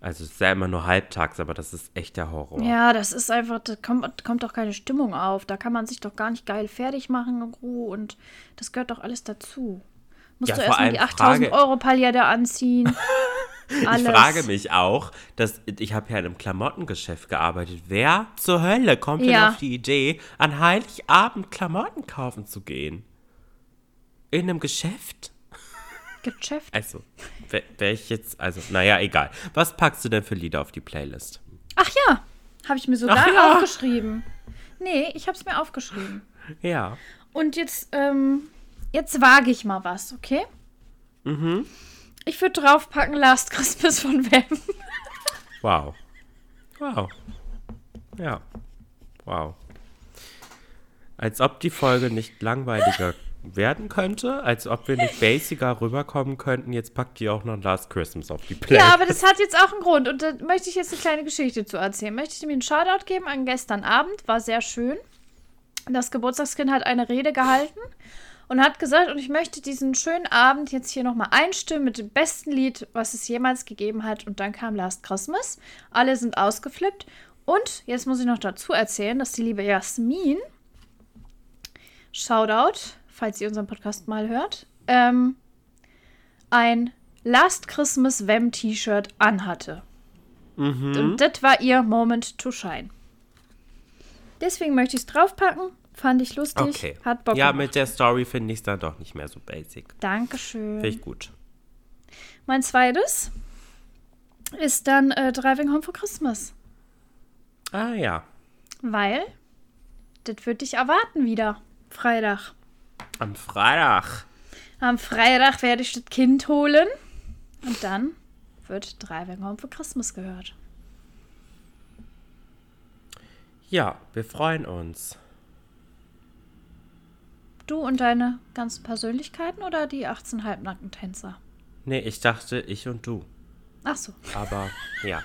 Also es ist ja immer nur halbtags, aber das ist echt der Horror. Ja, das ist einfach, da kommt, kommt doch keine Stimmung auf. Da kann man sich doch gar nicht geil fertig machen in Ruhe und das gehört doch alles dazu. Musst ja, du erstmal die 8000 Euro Palette anziehen. Alles. Ich frage mich auch, dass ich habe ja in einem Klamottengeschäft gearbeitet. Wer zur Hölle kommt ja. denn auf die Idee, an Heiligabend Klamotten kaufen zu gehen? In einem Geschäft? Geschäft? Also, wäre wär ich jetzt, also, naja, egal. Was packst du denn für Lieder auf die Playlist? Ach ja, habe ich mir sogar ja. aufgeschrieben. Nee, ich habe es mir aufgeschrieben. Ja. Und jetzt, ähm, jetzt wage ich mal was, okay? Mhm. Ich würde draufpacken Last Christmas von Wem. Wow. Wow. Ja. Wow. Als ob die Folge nicht langweiliger werden könnte, als ob wir nicht basicer rüberkommen könnten. Jetzt packt die auch noch Last Christmas auf die Playlist. Ja, aber das hat jetzt auch einen Grund und da möchte ich jetzt eine kleine Geschichte zu erzählen. Möchte ich mir einen Shoutout geben an gestern Abend, war sehr schön. Das Geburtstagskind hat eine Rede gehalten und hat gesagt, und ich möchte diesen schönen Abend jetzt hier nochmal einstimmen mit dem besten Lied, was es jemals gegeben hat. Und dann kam Last Christmas. Alle sind ausgeflippt. Und jetzt muss ich noch dazu erzählen, dass die liebe Jasmin, Shoutout, falls ihr unseren Podcast mal hört, ähm, ein Last Christmas Wem T-Shirt anhatte. Mhm. Und das war ihr Moment to shine. Deswegen möchte ich es draufpacken. Fand ich lustig. Okay. Hat Bock Ja, gemacht. mit der Story finde ich es dann doch nicht mehr so basic. Dankeschön. Finde ich gut. Mein zweites ist dann äh, Driving Home for Christmas. Ah ja. Weil, das würde ich erwarten wieder. Freitag. Am Freitag. Am Freitag werde ich das Kind holen. Und dann wird Driving Home for Christmas gehört. Ja, wir freuen uns. Du und deine ganzen Persönlichkeiten oder die 18 halbnackten Tänzer? Nee, ich dachte ich und du. Ach so. Aber ja,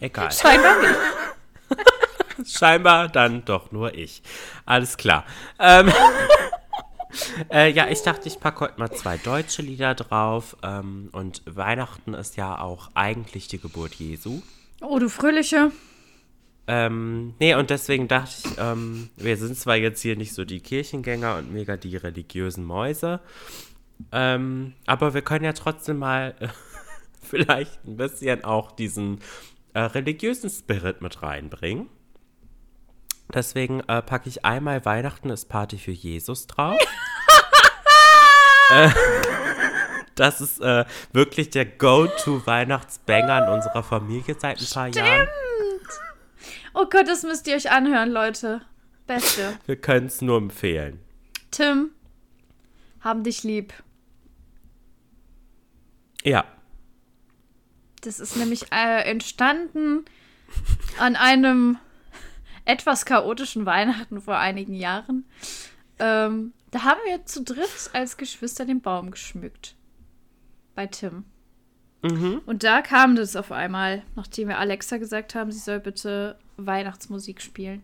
egal. Scheinbar nicht. Scheinbar dann doch nur ich. Alles klar. Ähm, äh, ja, ich dachte, ich packe heute mal zwei deutsche Lieder drauf. Ähm, und Weihnachten ist ja auch eigentlich die Geburt Jesu. Oh, du Fröhliche. Ähm, nee, und deswegen dachte ich, ähm, wir sind zwar jetzt hier nicht so die Kirchengänger und mega die religiösen Mäuse, ähm, aber wir können ja trotzdem mal äh, vielleicht ein bisschen auch diesen äh, religiösen Spirit mit reinbringen. Deswegen äh, packe ich einmal Weihnachten ist Party für Jesus drauf. äh, das ist äh, wirklich der Go-To-Weihnachtsbanger in unserer Familie seit ein paar Stimmt. Jahren. Oh Gott, das müsst ihr euch anhören, Leute. Beste. Wir können es nur empfehlen. Tim, haben dich lieb. Ja. Das ist nämlich äh, entstanden an einem etwas chaotischen Weihnachten vor einigen Jahren. Ähm, da haben wir zu dritt als Geschwister den Baum geschmückt. Bei Tim. Mhm. Und da kam das auf einmal, nachdem wir Alexa gesagt haben, sie soll bitte Weihnachtsmusik spielen.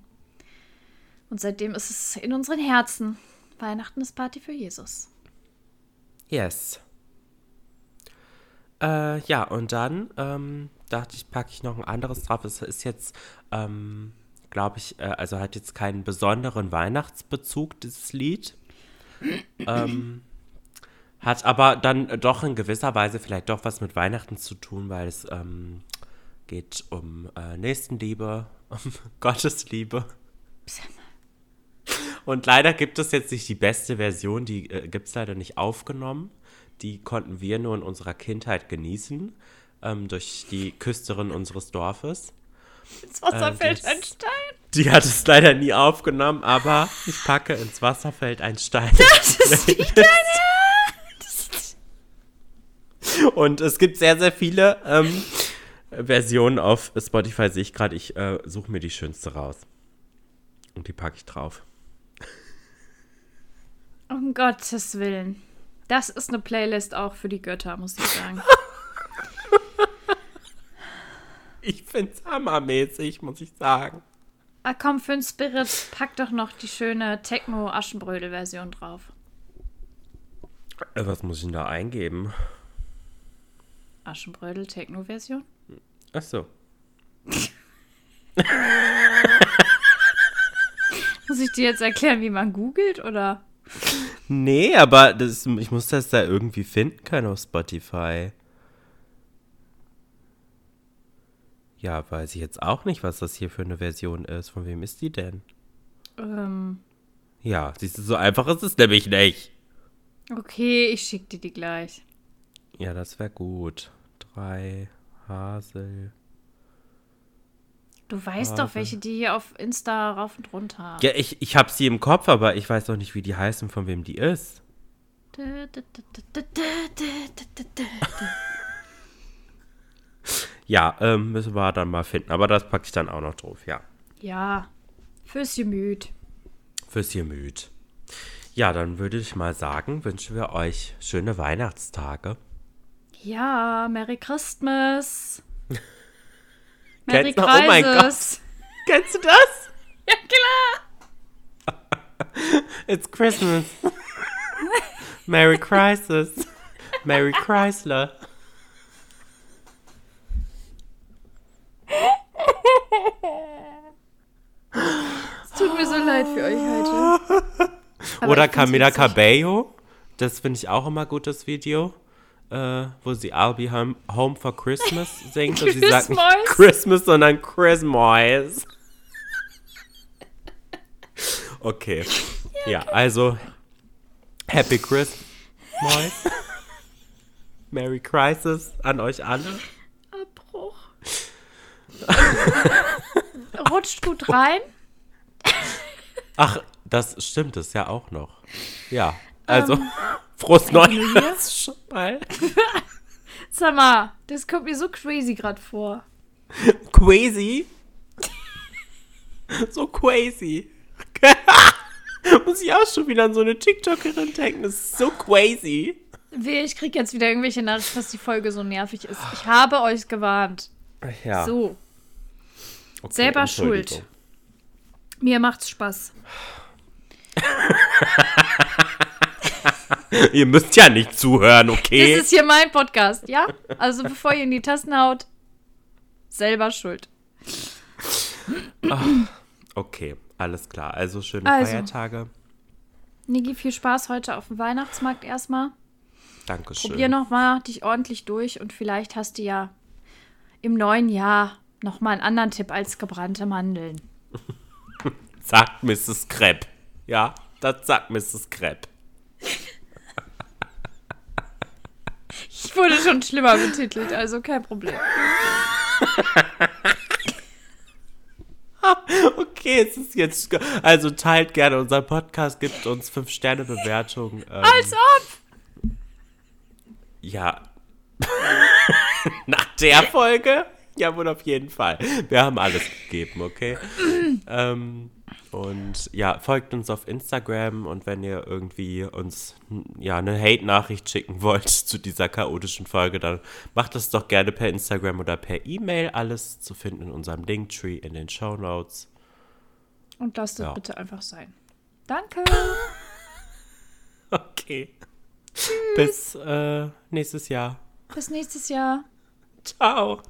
Und seitdem ist es in unseren Herzen. Weihnachten ist Party für Jesus. Yes. Äh, ja, und dann ähm, dachte ich, packe ich noch ein anderes drauf. Es ist jetzt, ähm, glaube ich, äh, also hat jetzt keinen besonderen Weihnachtsbezug, dieses Lied. ähm, hat aber dann doch in gewisser Weise vielleicht doch was mit Weihnachten zu tun, weil es ähm, geht um äh, Nächstenliebe, um Gottesliebe. Und leider gibt es jetzt nicht die beste Version, die äh, gibt es leider nicht aufgenommen. Die konnten wir nur in unserer Kindheit genießen, ähm, durch die Küsterin unseres Dorfes. Ins Wasser ähm, fällt ein Stein. Die hat es leider nie aufgenommen, aber ich packe ins Wasser fällt ein Stein. Das ist nicht dein und es gibt sehr, sehr viele ähm, Versionen auf Spotify, sehe ich gerade. Ich äh, suche mir die schönste raus. Und die packe ich drauf. Um Gottes Willen. Das ist eine Playlist auch für die Götter, muss ich sagen. ich finde es hammermäßig, muss ich sagen. Ah, komm, für den Spirit, pack doch noch die schöne Techno-Aschenbrödel-Version drauf. Äh, was muss ich denn da eingeben? Aschenbrödel Techno-Version? Ach so. muss ich dir jetzt erklären, wie man googelt, oder? Nee, aber das, ich muss das da irgendwie finden können auf Spotify. Ja, weiß ich jetzt auch nicht, was das hier für eine Version ist. Von wem ist die denn? Ähm. Ja, siehst du, so einfach ist es nämlich nicht. Okay, ich schick dir die gleich. Ja, das wäre gut. Drei Hasel. Du weißt Hasel. doch, welche die hier auf Insta rauf und runter haben. Ja, ich, ich habe sie im Kopf, aber ich weiß doch nicht, wie die heißen, von wem die ist. Ja, ähm, müssen wir dann mal finden. Aber das packe ich dann auch noch drauf, ja. Ja, fürs Gemüt. Fürs Gemüt. Ja, dann würde ich mal sagen, wünschen wir euch schöne Weihnachtstage. Ja, Merry Christmas. Merry Kennst Oh mein Gott. Kennst du das? Ja, klar. It's Christmas. Merry Crisis. Merry Chrysler. Es tut mir so leid für euch heute. Oder Camila Cabello. Das finde ich auch immer gut, das Video äh, wo sie I'll be home, home for Christmas singt und sie sagt nicht Christmas, sondern Christmas. Okay. Ja, also Happy Christmas. Merry Crisis an euch alle. Abbruch. Rutscht gut rein. Ach, das stimmt es ja auch noch. Ja, also. Um. Frohes Neues schon mal. Sag mal, das kommt mir so crazy gerade vor. Crazy? so crazy. Muss ich auch schon wieder an so eine TikTokerin denken. Das ist so crazy. Ich krieg jetzt wieder irgendwelche Nachrichten, dass die Folge so nervig ist. Ich habe euch gewarnt. Ja. So. Okay, Selber schuld. Mir macht's Spaß. ihr müsst ja nicht zuhören, okay? Das ist hier mein Podcast, ja? Also bevor ihr in die Tasten haut, selber schuld. Ach, okay, alles klar. Also schöne also, Feiertage. Niki, viel Spaß heute auf dem Weihnachtsmarkt erstmal. Dankeschön. Probier nochmal dich ordentlich durch und vielleicht hast du ja im neuen Jahr nochmal einen anderen Tipp als gebrannte Mandeln. sagt Mrs. Krepp. Ja, das sagt Mrs. Krepp. Ich wurde schon schlimmer betitelt, also kein Problem. okay, es ist jetzt. Also teilt gerne unseren Podcast, gibt uns 5-Sterne-Bewertungen. Ähm, Als ob! Ja. Nach der Folge? Ja, wohl auf jeden Fall. Wir haben alles gegeben, okay? ähm, Und ja, folgt uns auf Instagram und wenn ihr irgendwie uns ja eine Hate-Nachricht schicken wollt zu dieser chaotischen Folge, dann macht das doch gerne per Instagram oder per E-Mail. Alles zu finden in unserem Linktree in den Show Notes. Und lasst es ja. bitte einfach sein. Danke. okay. Tschüss. Bis äh, nächstes Jahr. Bis nächstes Jahr. Ciao.